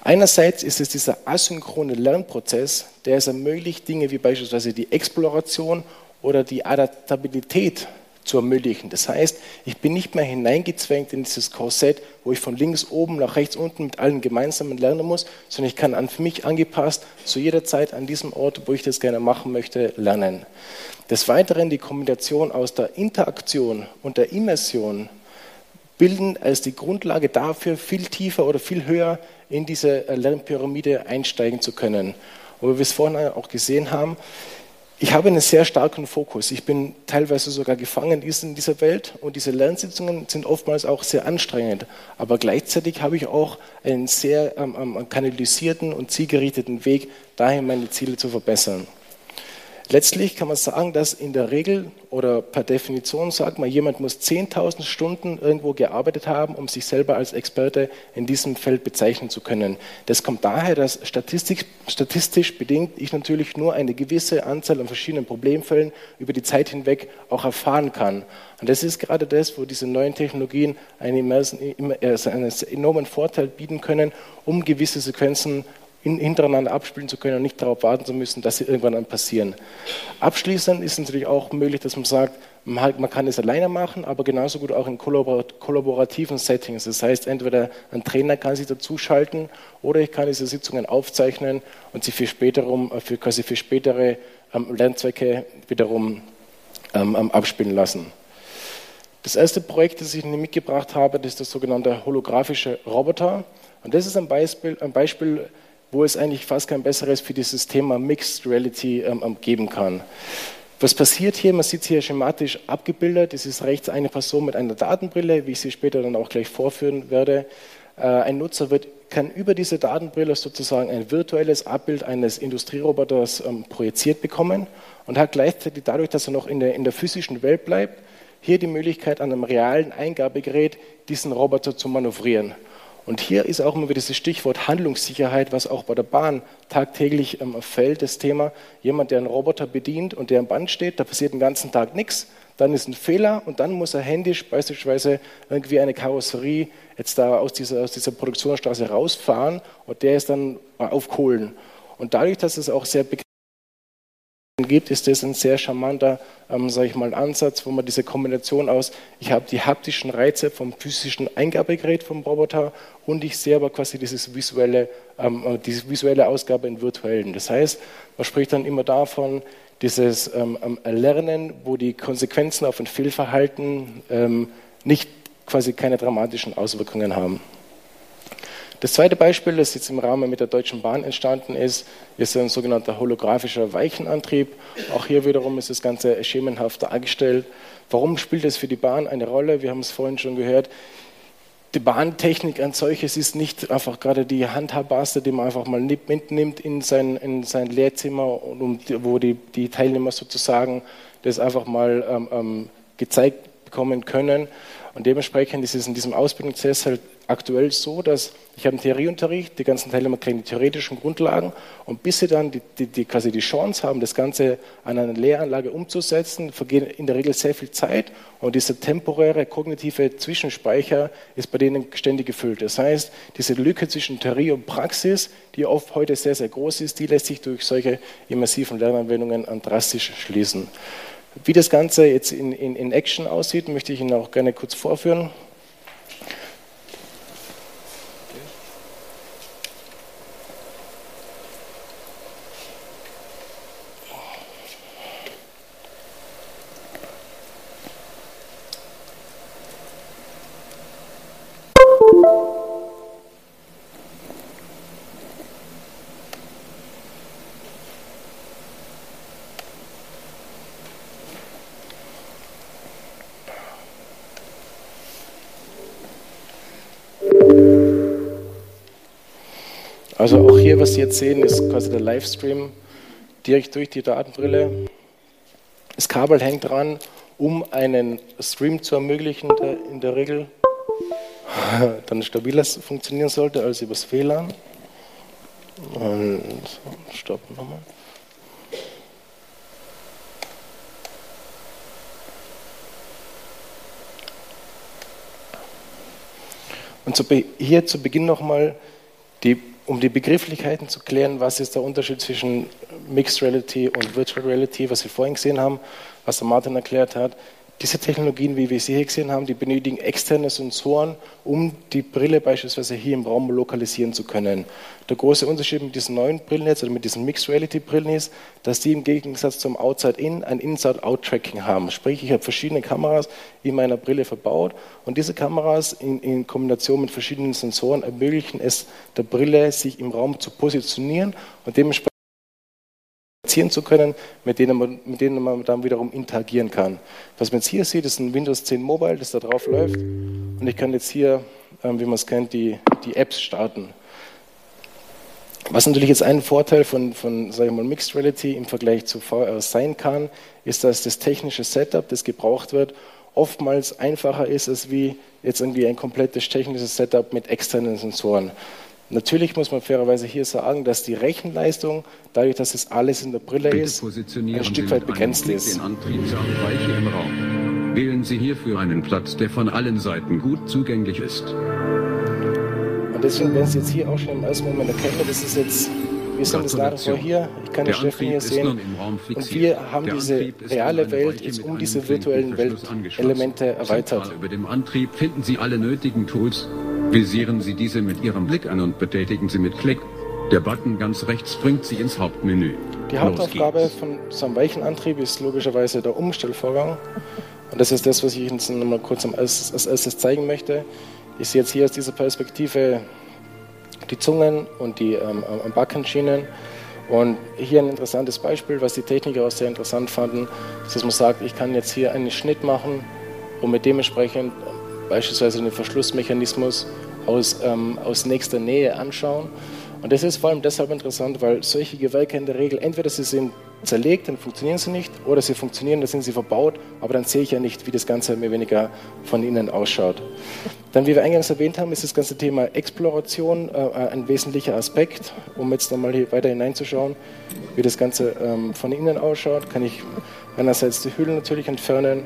Einerseits ist es dieser asynchrone Lernprozess, der es ermöglicht, Dinge wie beispielsweise die Exploration oder die Adaptabilität zu ermöglichen. Das heißt, ich bin nicht mehr hineingezwängt in dieses Korsett, wo ich von links oben nach rechts unten mit allen gemeinsam lernen muss, sondern ich kann an für mich angepasst zu jeder Zeit an diesem Ort, wo ich das gerne machen möchte, lernen. Des Weiteren die Kombination aus der Interaktion und der Immersion bilden als die Grundlage dafür, viel tiefer oder viel höher in diese äh, Lernpyramide einsteigen zu können. Und wie wir es vorhin auch gesehen haben, ich habe einen sehr starken Fokus. Ich bin teilweise sogar gefangen in dieser Welt und diese Lernsitzungen sind oftmals auch sehr anstrengend. Aber gleichzeitig habe ich auch einen sehr ähm, ähm kanalisierten und zielgerichteten Weg, dahin meine Ziele zu verbessern. Letztlich kann man sagen, dass in der Regel oder per Definition sagt man, jemand muss 10.000 Stunden irgendwo gearbeitet haben, um sich selber als Experte in diesem Feld bezeichnen zu können. Das kommt daher, dass statistisch, statistisch bedingt ich natürlich nur eine gewisse Anzahl an verschiedenen Problemfällen über die Zeit hinweg auch erfahren kann. Und das ist gerade das, wo diese neuen Technologien einen, also einen enormen Vorteil bieten können, um gewisse Sequenzen hintereinander abspielen zu können und nicht darauf warten zu müssen, dass sie irgendwann dann passieren. Abschließend ist natürlich auch möglich, dass man sagt, man kann es alleine machen, aber genauso gut auch in kollaborativen Settings. Das heißt, entweder ein Trainer kann sich dazuschalten oder ich kann diese Sitzungen aufzeichnen und sie für, späterum, für, quasi für spätere ähm, Lernzwecke wiederum ähm, ähm, abspielen lassen. Das erste Projekt, das ich mitgebracht habe, das ist das sogenannte holographische Roboter. Und das ist ein Beispiel, ein Beispiel wo es eigentlich fast kein besseres für dieses Thema Mixed Reality ähm, ähm, geben kann. Was passiert hier? Man sieht es hier schematisch abgebildet. Es ist rechts eine Person mit einer Datenbrille, wie ich sie später dann auch gleich vorführen werde. Äh, ein Nutzer wird, kann über diese Datenbrille sozusagen ein virtuelles Abbild eines Industrieroboters ähm, projiziert bekommen und hat gleichzeitig dadurch, dass er noch in der, in der physischen Welt bleibt, hier die Möglichkeit, an einem realen Eingabegerät diesen Roboter zu manövrieren. Und hier ist auch immer wieder das Stichwort Handlungssicherheit, was auch bei der Bahn tagtäglich ähm, fällt, das Thema. Jemand, der einen Roboter bedient und der am Band steht, da passiert den ganzen Tag nichts, dann ist ein Fehler und dann muss er händisch beispielsweise irgendwie eine Karosserie jetzt da aus dieser, aus dieser Produktionsstraße rausfahren und der ist dann auf Kohlen. Und dadurch, dass es auch sehr begrenzt gibt, ist das ein sehr charmanter, ähm, sage ich mal, Ansatz, wo man diese Kombination aus, ich habe die haptischen Reize vom physischen Eingabegerät vom Roboter und ich sehe aber quasi dieses visuelle, ähm, äh, diese visuelle Ausgabe in virtuellen. Das heißt, man spricht dann immer davon, dieses ähm, ähm Lernen, wo die Konsequenzen auf ein Fehlverhalten ähm, nicht quasi keine dramatischen Auswirkungen haben. Das zweite Beispiel, das jetzt im Rahmen mit der Deutschen Bahn entstanden ist, ist ein sogenannter holographischer Weichenantrieb. Auch hier wiederum ist das Ganze schemenhaft dargestellt. Warum spielt das für die Bahn eine Rolle? Wir haben es vorhin schon gehört. Die Bahntechnik als solches ist nicht einfach gerade die handhabbarste, die man einfach mal mitnimmt in sein, in sein Lehrzimmer, wo die, die Teilnehmer sozusagen das einfach mal ähm, ähm gezeigt bekommen können. Und dementsprechend ist es in diesem Ausbildungsprozess halt aktuell so, dass ich habe einen Theorieunterricht, die ganzen Teilnehmer kriegen die theoretischen Grundlagen und bis sie dann die, die, die, quasi die Chance haben, das Ganze an einer Lehranlage umzusetzen, vergeht in der Regel sehr viel Zeit und dieser temporäre kognitive Zwischenspeicher ist bei denen ständig gefüllt. Das heißt, diese Lücke zwischen Theorie und Praxis, die oft heute sehr, sehr groß ist, die lässt sich durch solche immersiven Lernanwendungen drastisch schließen. Wie das Ganze jetzt in, in, in Action aussieht, möchte ich Ihnen auch gerne kurz vorführen. Also auch hier, was Sie jetzt sehen, ist quasi der Livestream direkt durch die Datenbrille. Das Kabel hängt dran, um einen Stream zu ermöglichen, der in der Regel <laughs> dann stabiler funktionieren sollte als übers WLAN. Und stopp nochmal. Und hier zu Beginn nochmal die um die Begrifflichkeiten zu klären, was ist der Unterschied zwischen Mixed Reality und Virtual Reality, was wir vorhin gesehen haben, was der Martin erklärt hat. Diese Technologien, wie wir sie hier gesehen haben, die benötigen externe Sensoren, um die Brille beispielsweise hier im Raum lokalisieren zu können. Der große Unterschied mit diesen neuen Brillen jetzt oder mit diesen Mixed Reality Brillen ist, dass die im Gegensatz zum Outside-In ein Inside-Out-Tracking haben. Sprich, ich habe verschiedene Kameras in meiner Brille verbaut und diese Kameras in, in Kombination mit verschiedenen Sensoren ermöglichen es der Brille, sich im Raum zu positionieren und dementsprechend kommunizieren zu können, mit denen, man, mit denen man dann wiederum interagieren kann. Was man jetzt hier sieht, ist ein Windows 10 Mobile, das da drauf läuft. Und ich kann jetzt hier, ähm, wie man es kennt, die, die Apps starten. Was natürlich jetzt ein Vorteil von, von sage ich mal, Mixed Reality im Vergleich zu VR sein kann, ist, dass das technische Setup, das gebraucht wird, oftmals einfacher ist als wie jetzt irgendwie ein komplettes technisches Setup mit externen Sensoren. Natürlich muss man fairerweise hier sagen, dass die Rechenleistung, dadurch, dass es alles in der Brille Bitte ist, ein Stück weit begrenzt ist. Den Antriebsabweiche im Raum. Wählen Sie hierfür einen Platz, der von allen Seiten gut zugänglich ist. Und deswegen werden Sie jetzt hier auch schon im ersten Moment erkennen, das ist jetzt, wir sind jetzt nach vor hier, ich kann den Steffen hier sehen. Und wir haben diese reale Welt jetzt um diese virtuellen. Weltelemente erweitert. Über dem Antrieb finden Sie alle nötigen Tools. Visieren Sie diese mit Ihrem Blick an und betätigen Sie mit Klick. Der Button ganz rechts bringt Sie ins Hauptmenü. Die Los Hauptaufgabe geht's. von so einem weichen Antrieb ist logischerweise der Umstellvorgang. Und das ist das, was ich Ihnen jetzt noch mal kurz erstes, als erstes zeigen möchte. Ich sehe jetzt hier aus dieser Perspektive die Zungen und die ähm, Backenschienen. Und hier ein interessantes Beispiel, was die Techniker auch sehr interessant fanden, ist, dass man sagt, ich kann jetzt hier einen Schnitt machen und mit dementsprechend beispielsweise den Verschlussmechanismus aus, ähm, aus nächster Nähe anschauen. Und das ist vor allem deshalb interessant, weil solche Gewerke in der Regel entweder sie sind zerlegt, dann funktionieren sie nicht, oder sie funktionieren, dann sind sie verbaut, aber dann sehe ich ja nicht, wie das Ganze mehr oder weniger von innen ausschaut. Dann, wie wir eingangs erwähnt haben, ist das ganze Thema Exploration äh, ein wesentlicher Aspekt. Um jetzt nochmal hier weiter hineinzuschauen, wie das Ganze ähm, von innen ausschaut, kann ich einerseits die Hüllen natürlich entfernen.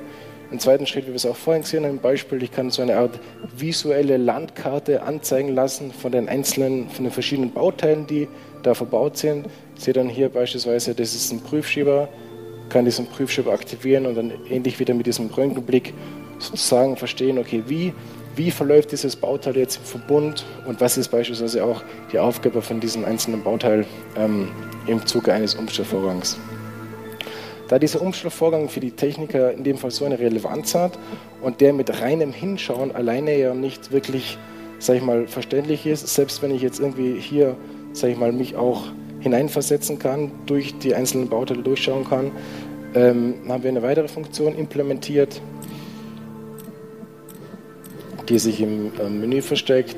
Im zweiten Schritt, wie wir es auch vorhin gesehen haben, im Beispiel, ich kann so eine Art visuelle Landkarte anzeigen lassen von den einzelnen, von den verschiedenen Bauteilen, die da verbaut sind. Ich sehe dann hier beispielsweise, das ist ein Prüfschieber, kann diesen Prüfschieber aktivieren und dann ähnlich wieder mit diesem Röntgenblick sozusagen verstehen, okay, wie, wie verläuft dieses Bauteil jetzt im Verbund und was ist beispielsweise auch die Aufgabe von diesem einzelnen Bauteil ähm, im Zuge eines Umstellvorgangs. Da dieser Umschlagvorgang für die Techniker in dem Fall so eine Relevanz hat und der mit reinem Hinschauen alleine ja nicht wirklich, sag ich mal, verständlich ist, selbst wenn ich jetzt irgendwie hier, sag ich mal, mich auch hineinversetzen kann, durch die einzelnen Bauteile durchschauen kann, ähm, haben wir eine weitere Funktion implementiert, die sich im ähm, Menü versteckt.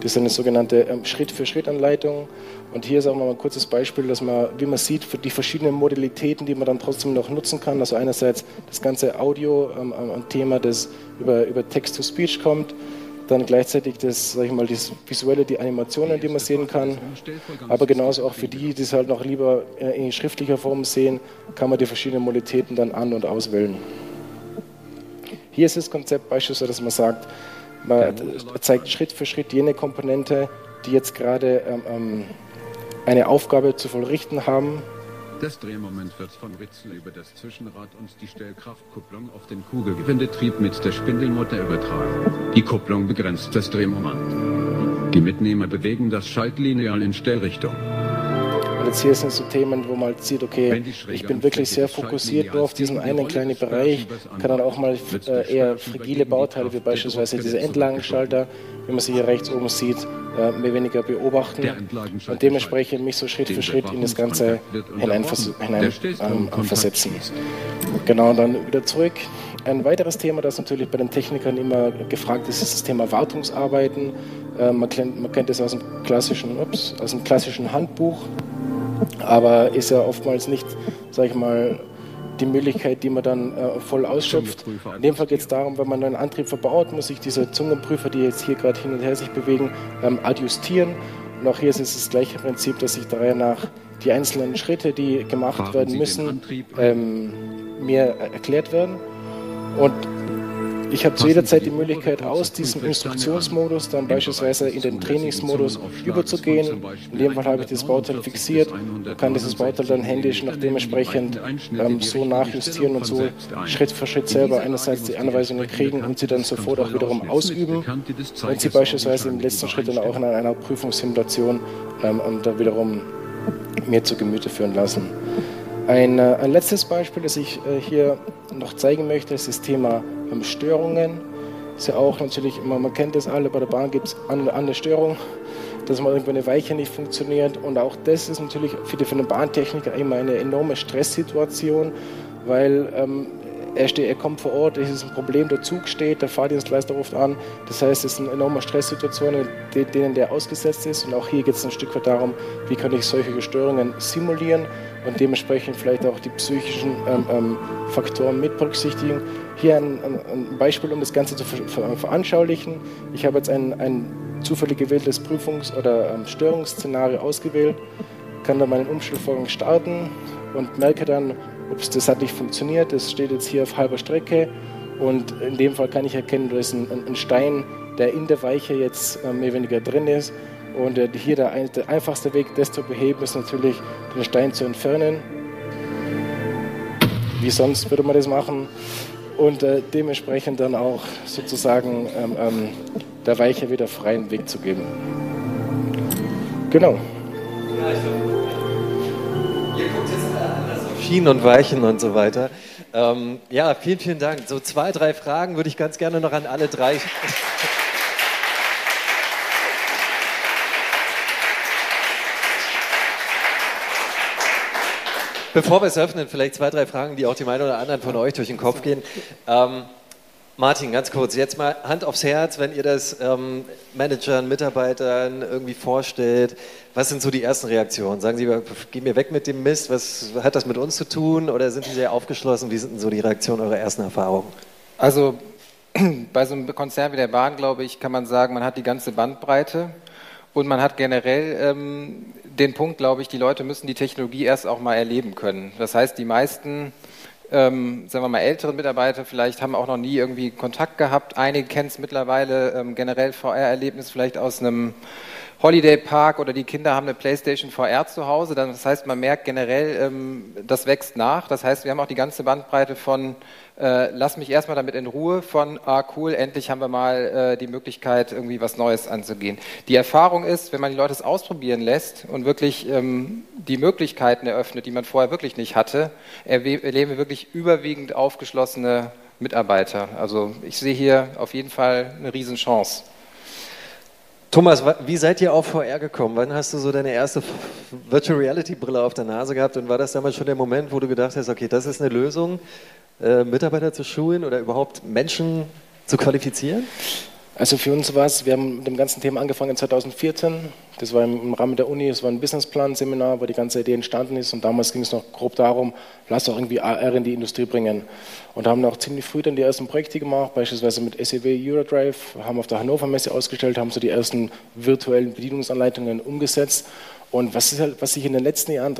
Das ist eine sogenannte ähm, Schritt-für-Schritt-Anleitung. Und hier ist auch mal ein kurzes Beispiel, dass man, wie man sieht, für die verschiedenen Modalitäten, die man dann trotzdem noch nutzen kann. Also einerseits das ganze Audio, ähm, ein Thema, das über, über Text-to-Speech kommt. Dann gleichzeitig das, sag ich mal, das visuelle, die Animationen, die man sehen kann. Aber genauso auch für die, die es halt noch lieber äh, in schriftlicher Form sehen, kann man die verschiedenen Modalitäten dann an- und auswählen. Hier ist das Konzept beispielsweise, dass man sagt, man zeigt Schritt für Schritt jene Komponente, die jetzt gerade ähm, ähm, eine Aufgabe zu vollrichten haben. Das Drehmoment wird von Ritzel über das Zwischenrad und die Stellkraftkupplung auf den Kugelgewendetrieb mit der Spindelmutter übertragen. Die Kupplung begrenzt das Drehmoment. Die Mitnehmer bewegen das Schaltlineal in Stellrichtung. Und jetzt hier sind so Themen, wo man halt sieht, okay, ich bin wirklich sehr fokussiert nur auf diesen einen kleinen Bereich, kann dann auch mal äh, eher fragile Bauteile, wie beispielsweise diese Endlagenschalter, wie man sie hier rechts oben sieht, äh, mehr weniger beobachten und dementsprechend mich so Schritt für Schritt in das Ganze hineinversetzen. Hinein, ähm, versetzen. genau, dann wieder zurück. Ein weiteres Thema, das natürlich bei den Technikern immer gefragt ist, ist das Thema Wartungsarbeiten. Äh, man, kennt, man kennt das aus dem klassischen, ups, aus dem klassischen Handbuch, aber ist ja oftmals nicht, sag ich mal, die Möglichkeit, die man dann äh, voll ausschöpft. In dem Fall geht es darum, wenn man einen Antrieb verbaut, muss sich diese Zungenprüfer, die jetzt hier gerade hin und her sich bewegen, ähm, adjustieren. Und auch hier ist es das gleiche Prinzip, dass sich daher nach die einzelnen Schritte, die gemacht werden müssen, ähm, mir erklärt werden. Und ich habe zu jeder Zeit die Möglichkeit, aus diesem Instruktionsmodus dann beispielsweise in den Trainingsmodus überzugehen. In dem Fall habe ich das Bauteil fixiert und kann dieses Bauteil dann händisch nach dementsprechend ähm, so nachjustieren und so Schritt für Schritt selber einerseits die Anweisungen kriegen und sie dann sofort auch wiederum ausüben und sie beispielsweise im letzten Schritt dann auch in einer Prüfungssimulation ähm, und da wiederum mir zu Gemüte führen lassen. Ein, äh, ein, letztes Beispiel, das ich äh, hier noch zeigen möchte, ist das Thema ähm, Störungen. Ist ja auch natürlich immer, man kennt das alle, bei der Bahn gibt es eine, eine Störung, dass mal irgendwo eine Weiche nicht funktioniert. Und auch das ist natürlich für, für den Bahntechniker immer eine enorme Stresssituation, weil ähm, er, steht, er kommt vor Ort, es ist ein Problem, der Zug steht, der Fahrdienstleister ruft an. Das heißt, es ist eine enorme Stresssituation, denen der ausgesetzt ist. Und auch hier geht es ein Stück weit darum, wie kann ich solche Störungen simulieren und dementsprechend vielleicht auch die psychischen ähm, ähm, Faktoren mit berücksichtigen. Hier ein, ein, Beispiel, um das Ganze zu veranschaulichen. Ich habe jetzt ein, ein zufällig gewähltes Prüfungs- oder ähm, Störungsszenario ausgewählt, kann dann meinen Umstellvorgang starten und merke dann, ups, das hat nicht funktioniert, das steht jetzt hier auf halber Strecke und in dem Fall kann ich erkennen, da ist ein, ein Stein, der in der Weiche jetzt äh, mehr oder weniger drin ist und äh, hier der, der einfachste Weg, das zu beheben, ist natürlich, den Stein zu entfernen. Wie sonst würde man das machen und äh, dementsprechend dann auch sozusagen ähm, ähm, der Weiche wieder freien Weg zu geben. Genau. Ja, ich Ihr guckt jetzt anders auf Schienen und Weichen und so weiter. Ähm, ja, vielen, vielen Dank. So zwei, drei Fragen würde ich ganz gerne noch an alle drei. Bevor wir es öffnen, vielleicht zwei, drei Fragen, die auch dem einen oder anderen von euch durch den Kopf gehen. Ähm, Martin, ganz kurz, jetzt mal Hand aufs Herz, wenn ihr das ähm, Managern, Mitarbeitern irgendwie vorstellt, was sind so die ersten Reaktionen? Sagen sie, geh mir weg mit dem Mist, was hat das mit uns zu tun oder sind sie sehr aufgeschlossen? Wie sind denn so die Reaktionen eurer ersten Erfahrungen? Also <clears throat> bei so einem Konzern wie der Bahn, glaube ich, kann man sagen, man hat die ganze Bandbreite und man hat generell ähm, den Punkt, glaube ich, die Leute müssen die Technologie erst auch mal erleben können. Das heißt, die meisten ähm, sagen wir mal, älteren Mitarbeiter vielleicht haben auch noch nie irgendwie Kontakt gehabt. Einige kennen es mittlerweile ähm, generell VR-Erlebnis vielleicht aus einem Holiday Park oder die Kinder haben eine PlayStation VR zu Hause. Das heißt, man merkt generell, ähm, das wächst nach. Das heißt, wir haben auch die ganze Bandbreite von äh, lass mich erstmal damit in Ruhe von, ah cool, endlich haben wir mal äh, die Möglichkeit, irgendwie was Neues anzugehen. Die Erfahrung ist, wenn man die Leute es ausprobieren lässt und wirklich ähm, die Möglichkeiten eröffnet, die man vorher wirklich nicht hatte, erleben wir wirklich überwiegend aufgeschlossene Mitarbeiter. Also ich sehe hier auf jeden Fall eine Riesenchance. Thomas, wie seid ihr auf VR gekommen? Wann hast du so deine erste Virtual Reality Brille auf der Nase gehabt und war das damals schon der Moment, wo du gedacht hast, okay, das ist eine Lösung? Äh, Mitarbeiter zu schulen oder überhaupt Menschen zu qualifizieren? Also für uns war es, wir haben mit dem ganzen Thema angefangen 2014. Das war im Rahmen der Uni, es war ein Businessplan-Seminar, wo die ganze Idee entstanden ist. Und damals ging es noch grob darum, lass doch irgendwie AR in die Industrie bringen. Und haben auch ziemlich früh dann die ersten Projekte gemacht, beispielsweise mit SEW Eurodrive, haben auf der Hannover Messe ausgestellt, haben so die ersten virtuellen Bedienungsanleitungen umgesetzt und was, halt, was, sich in den letzten Jahren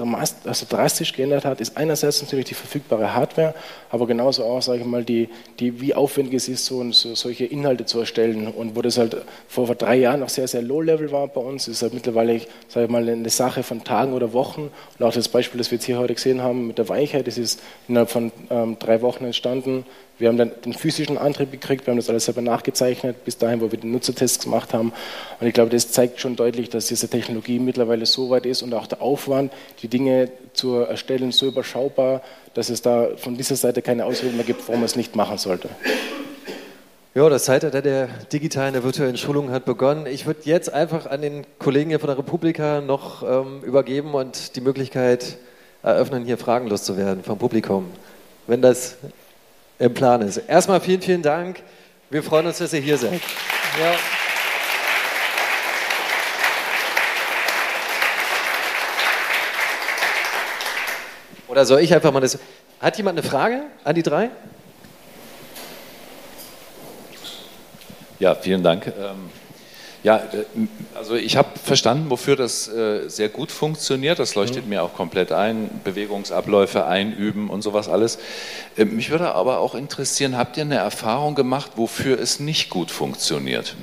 also drastisch geändert hat, ist einerseits natürlich die verfügbare Hardware, aber genauso auch, sage ich mal, die, die, wie aufwendig es ist, so, so, solche Inhalte zu erstellen. Und wo das halt vor, vor drei Jahren noch sehr, sehr low-level war bei uns, ist halt mittlerweile, sage ich mal, eine Sache von Tagen oder Wochen. Und auch das Beispiel, das wir jetzt hier heute gesehen haben mit der Weichheit, das ist innerhalb von ähm, drei Wochen entstanden. Wir haben dann den physischen Antrieb gekriegt, wir haben das alles selber nachgezeichnet, bis dahin, wo wir den Nutzertests gemacht haben. Und ich glaube, das zeigt schon deutlich, dass diese Technologie mittlerweile so weit ist und auch der Aufwand, die Dinge zu erstellen, so überschaubar, dass es da von dieser Seite keine Auswirkungen mehr gibt, warum man es nicht machen sollte. Ja, das Zeitalter der digitalen, der virtuellen Schulung hat begonnen. Ich würde jetzt einfach an den Kollegen hier von der Republika noch ähm, übergeben und die Möglichkeit eröffnen, hier fragenlos zu werden vom Publikum. Wenn das im Plan ist. Erstmal vielen, vielen Dank. Wir freuen uns, dass ihr hier seid. Ja. Oder soll ich einfach mal das. Hat jemand eine Frage an die drei? Ja, vielen Dank. Ähm ja, äh, also ich habe verstanden, wofür das äh, sehr gut funktioniert. Das leuchtet mhm. mir auch komplett ein. Bewegungsabläufe einüben und sowas alles. Äh, mich würde aber auch interessieren, habt ihr eine Erfahrung gemacht, wofür es nicht gut funktioniert?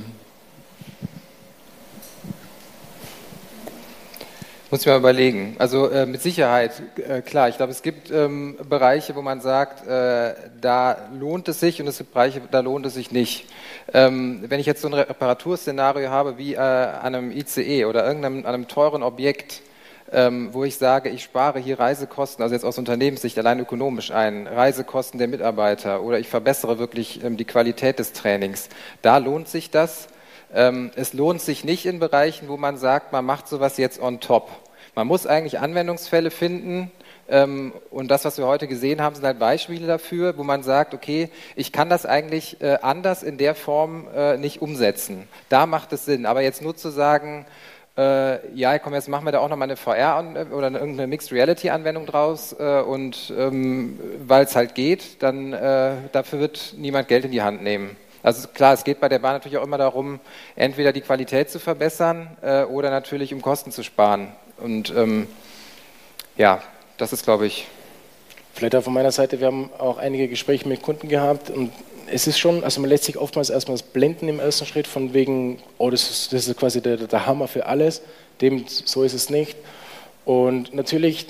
Muss ich mal überlegen. Also äh, mit Sicherheit, äh, klar, ich glaube, es gibt ähm, Bereiche, wo man sagt, äh, da lohnt es sich und es gibt Bereiche, da lohnt es sich nicht. Ähm, wenn ich jetzt so ein Reparaturszenario habe wie äh, an einem ICE oder irgendeinem einem teuren Objekt, ähm, wo ich sage, ich spare hier Reisekosten, also jetzt aus Unternehmenssicht allein ökonomisch ein, Reisekosten der Mitarbeiter oder ich verbessere wirklich ähm, die Qualität des Trainings, da lohnt sich das. Ähm, es lohnt sich nicht in Bereichen, wo man sagt, man macht sowas jetzt on top. Man muss eigentlich Anwendungsfälle finden, Ähm, und das, was wir heute gesehen haben, sind halt Beispiele dafür, wo man sagt, okay, ich kann das eigentlich äh, anders in der Form äh, nicht umsetzen. Da macht es Sinn. Aber jetzt nur zu sagen, äh, ja, komm, jetzt machen wir da auch nochmal eine VR- oder irgendeine Mixed Reality-Anwendung draus äh, und ähm, weil es halt geht, dann dafür wird niemand Geld in die Hand nehmen. Also klar, es geht bei der Bahn natürlich auch immer darum, entweder die Qualität zu verbessern äh, oder natürlich um Kosten zu sparen. Und ähm, ja, das ist, glaube ich. Vielleicht auch von meiner Seite, wir haben auch einige Gespräche mit Kunden gehabt und es ist schon, also man lässt sich oftmals erstmal blenden im ersten Schritt von wegen, oh, das ist, das ist quasi der, der Hammer für alles. Dem, so ist es nicht. Und natürlich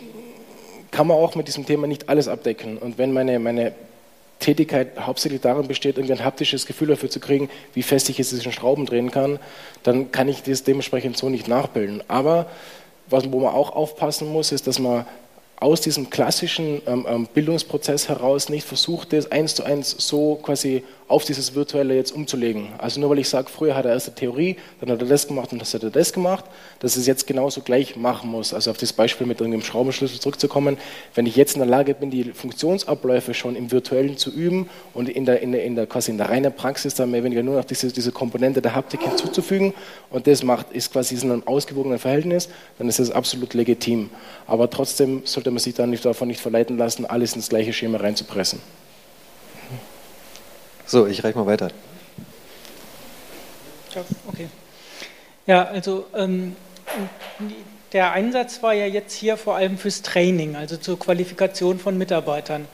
kann man auch mit diesem Thema nicht alles abdecken. Und wenn meine, meine Tätigkeit hauptsächlich darin besteht, irgendwie ein haptisches Gefühl dafür zu kriegen, wie fest ich jetzt diesen Schrauben drehen kann, dann kann ich das dementsprechend so nicht nachbilden. Aber was, wo man auch aufpassen muss, ist, dass man aus diesem klassischen ähm, ähm, Bildungsprozess heraus nicht versucht, das eins zu eins so quasi auf dieses Virtuelle jetzt umzulegen. Also nur weil ich sage, früher hat er erst eine Theorie, dann hat er das gemacht und dann hat er das gemacht, dass es jetzt genauso gleich machen muss. Also auf das Beispiel mit irgendeinem Schraubenschlüssel zurückzukommen, wenn ich jetzt in der Lage bin, die Funktionsabläufe schon im Virtuellen zu üben und in der, in der, in der quasi in der reinen Praxis dann mehr oder weniger nur noch diese, diese Komponente der Haptik hinzuzufügen und das macht, ist quasi in einem ausgewogenen Verhältnis, dann ist das absolut legitim. Aber trotzdem sollte man sich dann nicht, davon nicht verleiten lassen, alles ins gleiche Schema reinzupressen. So, ich reiche mal weiter. Ja, okay. Ja, also ähm, der Einsatz war ja jetzt hier vor allem fürs Training, also zur Qualifikation von Mitarbeitern.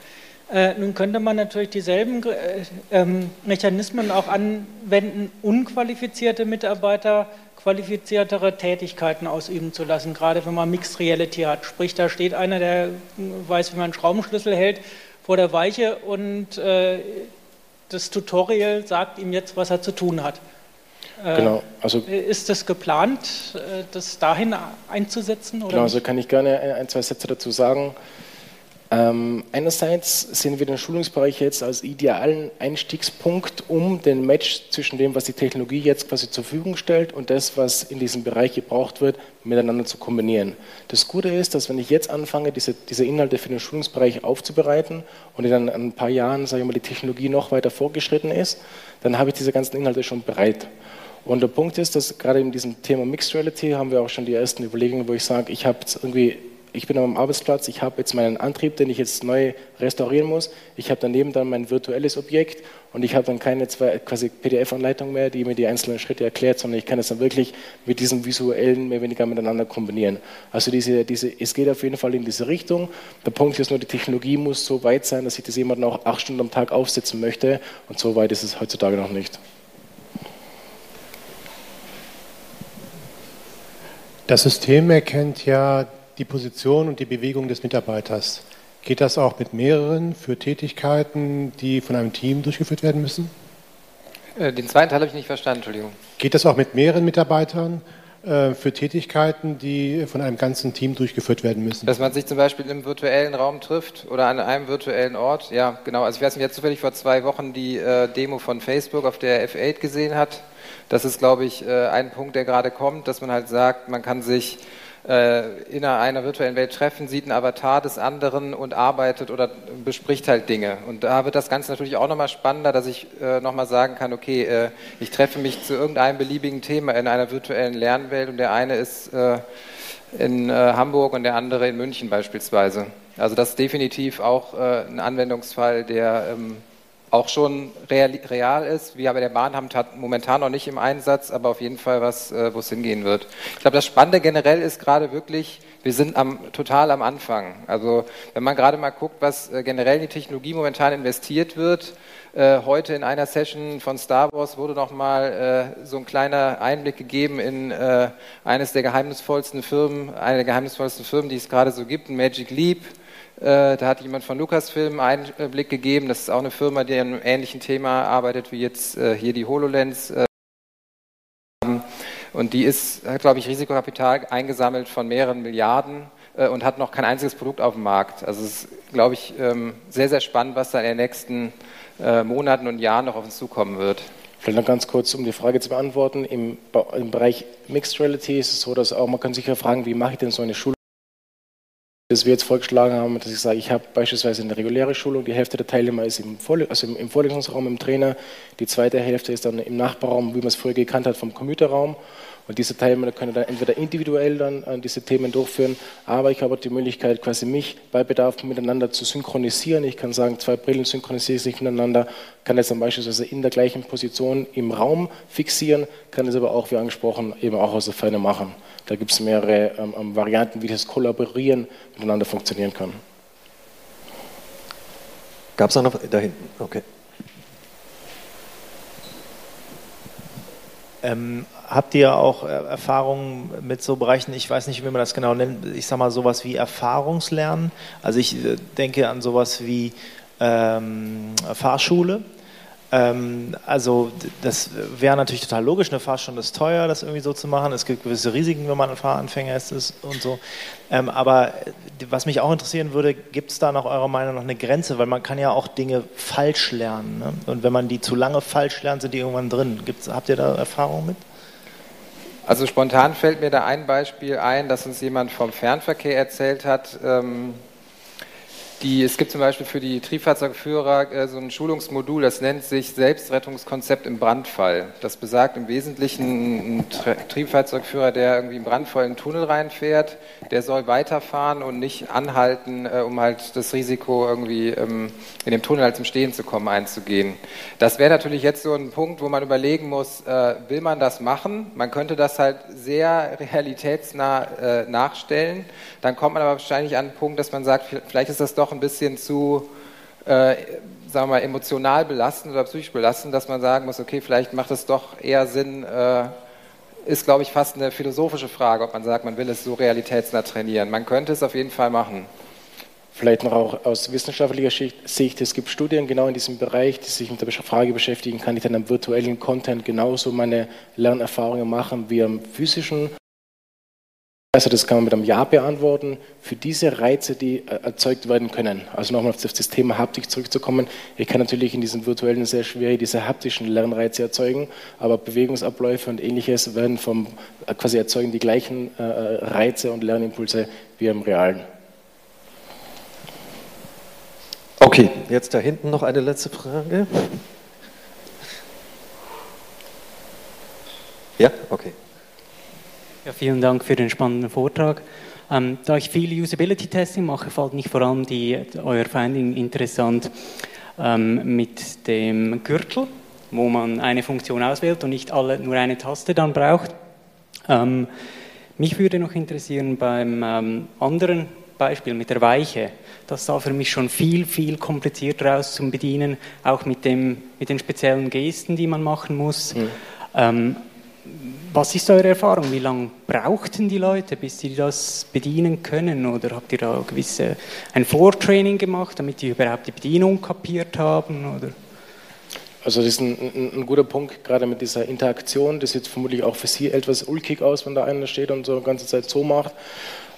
Äh, nun könnte man natürlich dieselben äh, ähm, Mechanismen auch anwenden, unqualifizierte Mitarbeiter qualifiziertere Tätigkeiten ausüben zu lassen, gerade wenn man Mixed Reality hat. Sprich, da steht einer, der weiß, wie man einen Schraubenschlüssel hält, vor der Weiche und äh, das Tutorial sagt ihm jetzt, was er zu tun hat. Äh, genau. Also, ist das geplant, äh, das dahin einzusetzen? Oder genau, also kann ich gerne ein, zwei Sätze dazu sagen. Ähm, einerseits sehen wir den Schulungsbereich jetzt als idealen Einstiegspunkt, um den Match zwischen dem, was die Technologie jetzt quasi zur Verfügung stellt und das, was in diesem Bereich gebraucht wird, miteinander zu kombinieren. Das Gute ist, dass wenn ich jetzt anfange, diese, diese Inhalte für den Schulungsbereich aufzubereiten und in ein paar Jahren, sage ich mal, die Technologie noch weiter vorgeschritten ist, dann habe ich diese ganzen Inhalte schon bereit. Und der Punkt ist, dass gerade in diesem Thema Mixed Reality haben wir auch schon die ersten Überlegungen, wo ich sage, ich habe jetzt irgendwie ich bin am Arbeitsplatz, ich habe jetzt meinen Antrieb, den ich jetzt neu restaurieren muss. Ich habe daneben dann mein virtuelles Objekt und ich habe dann keine zwei, quasi PDF-Anleitung mehr, die mir die einzelnen Schritte erklärt, sondern ich kann es dann wirklich mit diesem visuellen mehr oder weniger miteinander kombinieren. Also diese, diese, es geht auf jeden Fall in diese Richtung. Der Punkt ist nur, die Technologie muss so weit sein, dass ich das jemand auch acht Stunden am Tag aufsetzen möchte und so weit ist es heutzutage noch nicht. Das System erkennt ja die Position und die Bewegung des Mitarbeiters. Geht das auch mit mehreren für Tätigkeiten, die von einem Team durchgeführt werden müssen? Äh, den zweiten Teil habe ich nicht verstanden, Entschuldigung. Geht das auch mit mehreren Mitarbeitern äh, für Tätigkeiten, die von einem ganzen Team durchgeführt werden müssen? Dass man sich zum Beispiel im virtuellen Raum trifft oder an einem virtuellen Ort. Ja, genau. Also ich weiß nicht, wer zufällig vor zwei Wochen die äh, Demo von Facebook auf der F8 gesehen hat. Das ist, glaube ich, ein Punkt, der gerade kommt, dass man halt sagt, man kann sich äh, in einer virtuellen Welt treffen, sieht einen Avatar des anderen und arbeitet oder bespricht halt Dinge. Und da wird das Ganze natürlich auch nochmal spannender, dass ich äh, nochmal sagen kann, okay, äh, ich treffe mich zu irgendeinem beliebigen Thema in einer virtuellen Lernwelt und der eine ist äh, in äh, Hamburg und der andere in München beispielsweise. Also das ist definitiv auch äh, ein Anwendungsfall, der ähm, auch schon real, real ist. Wir bei der Bahn haben momentan noch nicht im Einsatz, aber auf jeden Fall was, äh, wo es hingehen wird. Ich glaube, das Spannende generell ist gerade wirklich, wir sind am, total am Anfang. Also wenn man gerade mal guckt, was äh, generell in die Technologie momentan investiert wird, äh, heute in einer Session von Star Wars wurde nochmal äh, so ein kleiner Einblick gegeben in äh, eines der geheimnisvollsten Firmen, eine der geheimnisvollsten Firmen, die es gerade so gibt, Magic Leap. Äh, da hat jemand von Lucasfilm einen Einblick gegeben. Das ist auch eine Firma, die an einem ähnlichen Thema arbeitet wie jetzt äh, hier die HoloLens. Äh, und die ist, hat, glaube ich, Risikokapital eingesammelt von mehreren Milliarden und hat noch kein einziges Produkt auf dem Markt. Also es ist, glaube ich, ähm, sehr, sehr spannend, was da in den nächsten Monaten und Jahren noch auf uns zukommen wird. Vielleicht noch ganz kurz, um die Frage zu beantworten. Im, im Bereich Mixed Reality ist es so, dass auch man kann sich ja fragen, wie mache ich denn so eine Schule das wir jetzt vorgeschlagen haben, dass ich sage, ich habe beispielsweise eine reguläre Schulung, die Hälfte der Teilnehmer ist im, Vorle also im, Vorlesungsraum im Trainer, die zweite Hälfte ist dann im Nachbarraum, wie man es früher gekannt hat, vom Computerraum. Und diese Teilnehmer können dann entweder individuell dann äh, diese Themen durchführen, aber ich habe die Möglichkeit, quasi mich bei Bedarf miteinander zu synchronisieren. Ich kann sagen, zwei Brillen synchronisieren sich miteinander, kann es dann beispielsweise in der gleichen Position im Raum fixieren, kann es aber auch, wie angesprochen, eben auch aus der Ferne machen. Da gibt es mehrere ähm, ähm, Varianten, wie das Kollaborieren miteinander funktionieren kann. Gab es noch da hinten? Okay. Ähm, habt ihr auch äh, Erfahrungen mit so Bereichen, ich weiß nicht, wie man das genau nennt, ich sage mal sowas wie Erfahrungslernen? Also ich äh, denke an sowas wie ähm, Fahrschule ähm, also das wäre natürlich total logisch, eine Fahrstunde ist teuer, das irgendwie so zu machen. Es gibt gewisse Risiken, wenn man ein Fahranfänger ist und so. Ähm, aber was mich auch interessieren würde, gibt es da nach eurer Meinung noch eine Grenze? Weil man kann ja auch Dinge falsch lernen. Ne? Und wenn man die zu lange falsch lernt, sind die irgendwann drin. Gibt's, habt ihr da Erfahrung mit? Also spontan fällt mir da ein Beispiel ein, dass uns jemand vom Fernverkehr erzählt hat. Ähm die, es gibt zum Beispiel für die Triebfahrzeugführer äh, so ein Schulungsmodul, das nennt sich Selbstrettungskonzept im Brandfall. Das besagt im Wesentlichen, ein Triebfahrzeugführer, der irgendwie im brandvollen Tunnel reinfährt, der soll weiterfahren und nicht anhalten, äh, um halt das Risiko irgendwie ähm, in dem Tunnel halt zum Stehen zu kommen einzugehen. Das wäre natürlich jetzt so ein Punkt, wo man überlegen muss, äh, will man das machen? Man könnte das halt sehr <laughs> realitätsnah äh, nachstellen. Dann kommt man aber wahrscheinlich an den Punkt, dass man sagt, vielleicht ist das doch ein bisschen zu, äh, sagen wir mal, emotional belastend oder psychisch belastend, dass man sagen muss, okay, vielleicht macht es doch eher Sinn, äh, ist, glaube ich, fast eine philosophische Frage, ob man sagt, man will es so realitätsnah trainieren. Man könnte es auf jeden Fall machen. Vielleicht noch auch aus wissenschaftlicher Sicht, es gibt Studien genau in diesem Bereich, die sich mit der Frage beschäftigen, kann ich dann am virtuellen Content genauso meine Lernerfahrungen machen wie am physischen also das kann man mit einem Ja beantworten für diese Reize, die äh, erzeugt werden können. Also nochmal auf das Thema Haptik zurückzukommen. Ich kann natürlich in diesem virtuellen sehr schwer diese haptischen Lernreize erzeugen, aber Bewegungsabläufe und ähnliches werden vom äh, quasi erzeugen die gleichen äh, Reize und Lernimpulse wie im realen. Okay, jetzt da hinten noch eine letzte Frage. Ja, okay. Ja, vielen Dank für den spannenden Vortrag. Ähm, da ich viel Usability-Testing mache, fällt mich vor allem die, euer Finding interessant ähm, mit dem Gürtel, wo man eine Funktion auswählt und nicht alle nur eine Taste dann braucht. Ähm, mich würde noch interessieren beim ähm, anderen Beispiel mit der Weiche. Das sah für mich schon viel, viel komplizierter aus zum Bedienen, auch mit, dem, mit den speziellen Gesten, die man machen muss. Mhm. Was ist eure Erfahrung? Wie lange brauchten die Leute, bis sie das bedienen können? Oder habt ihr da gewisse ein Vortraining gemacht, damit die überhaupt die Bedienung kapiert haben? Oder? Also das ist ein, ein, ein, guter Punkt, gerade mit dieser Interaktion. Das sieht vermutlich auch für Sie etwas ulkig aus, wenn da einer steht und so die ganze Zeit so macht.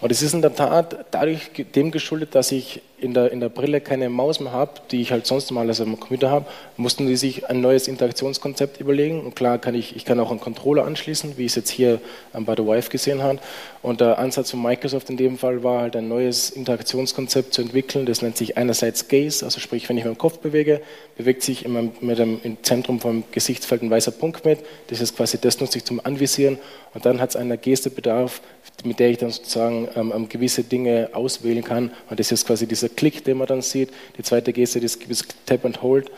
Und es ist in der Tat dadurch dem geschuldet, dass ich in der, in der Brille keine Maus mehr habe, die ich halt sonst mal als am Computer habe, mussten die sich ein neues Interaktionskonzept überlegen. Und klar kann ich, ich kann auch einen Controller anschließen, wie ich es jetzt hier bei der Wife gesehen habe. Und der Ansatz von Microsoft in dem Fall war halt ein neues Interaktionskonzept zu entwickeln. Das nennt sich einerseits Gaze, also sprich, wenn ich meinen Kopf bewege, bewegt sich immer mit dem, im Zentrum vom Gesichtsfeld ein weißer Punkt mit. Das ist quasi, das nutze ich zum Anvisieren. Und dann hat es einer Geste Bedarf, mit der ich dann sozusagen ähm, gewisse Dinge auswählen kann. Und das ist quasi dieser Klick, den man dann sieht. Die zweite Geste ist Tap and Hold.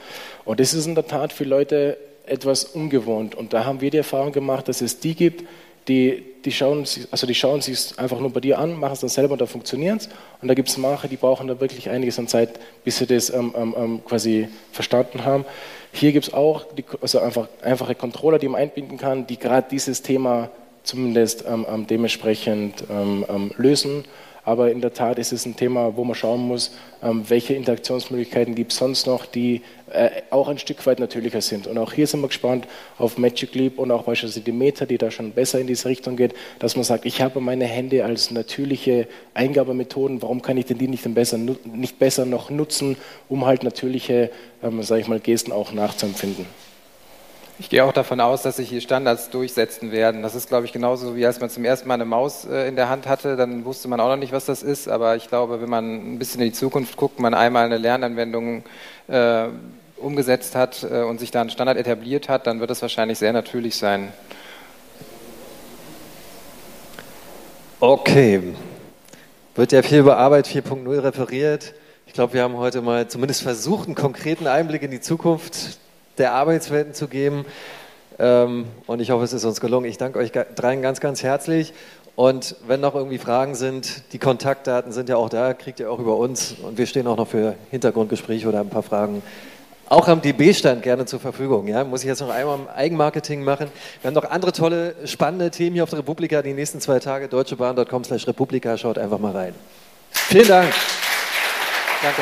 Und das ist in der Tat für Leute etwas ungewohnt. Und da haben wir die Erfahrung gemacht, dass es die gibt, die, die schauen, also die schauen sich einfach nur bei dir an, machen es dann selber und dann funktioniert es. Und da gibt es manche, die brauchen da wirklich einiges an Zeit, bis sie das ähm, ähm, ähm quasi verstanden haben. Hier gibt es auch die, also einfach, einfache Controller, die man einbinden kann, die gerade dieses Thema zumindest ähm, ähm dementsprechend ähm, lösen. Aber in der Tat ist es ein Thema, wo man schauen muss, ähm, welche Interaktionsmöglichkeiten gibt es sonst noch, die äh, auch ein Stück weit natürlicher sind. Und auch hier sind wir gespannt auf Magic Leap und auch beispielsweise die Meta, die da schon besser in diese Richtung geht, dass man sagt, ich habe meine Hände als natürliche Eingabemethoden, warum kann ich denn die nicht besser, nicht besser noch nutzen, um halt natürliche, ähm, sage ich mal, Gesten auch nachzuempfinden. Ich gehe auch davon aus, dass sich hier Standards durchsetzen werden. Das ist, glaube ich, genauso wie als man zum ersten Mal eine Maus äh, in der Hand hatte, dann wusste man auch noch nicht, was das ist. Aber ich glaube, wenn man ein bisschen in die Zukunft guckt, man einmal eine Lernanwendung äh, umgesetzt hat äh, und sich da einen Standard etabliert hat, dann wird es wahrscheinlich sehr natürlich sein. Okay. Wird ja viel über Arbeit 4.0 referiert. Ich glaube, wir haben heute mal zumindest versucht, einen konkreten Einblick in die Zukunft der Arbeitswelten zu geben. Ähm, und ich hoffe, es ist uns gelungen. Ich danke euch dreien ganz, ganz herzlich. Und wenn noch irgendwie Fragen sind, die Kontaktdaten sind ja auch da, kriegt ihr auch über uns. Und wir stehen auch noch für Hintergrundgespräche oder ein paar Fragen auch am DB-Stand gerne zur Verfügung. Ja? Muss ich jetzt noch einmal Eigenmarketing machen. Wir haben noch andere tolle, spannende Themen hier auf der Republika die nächsten zwei Tage. deutschebahn.com slash Republika. Schaut einfach mal rein. Vielen Dank. Danke.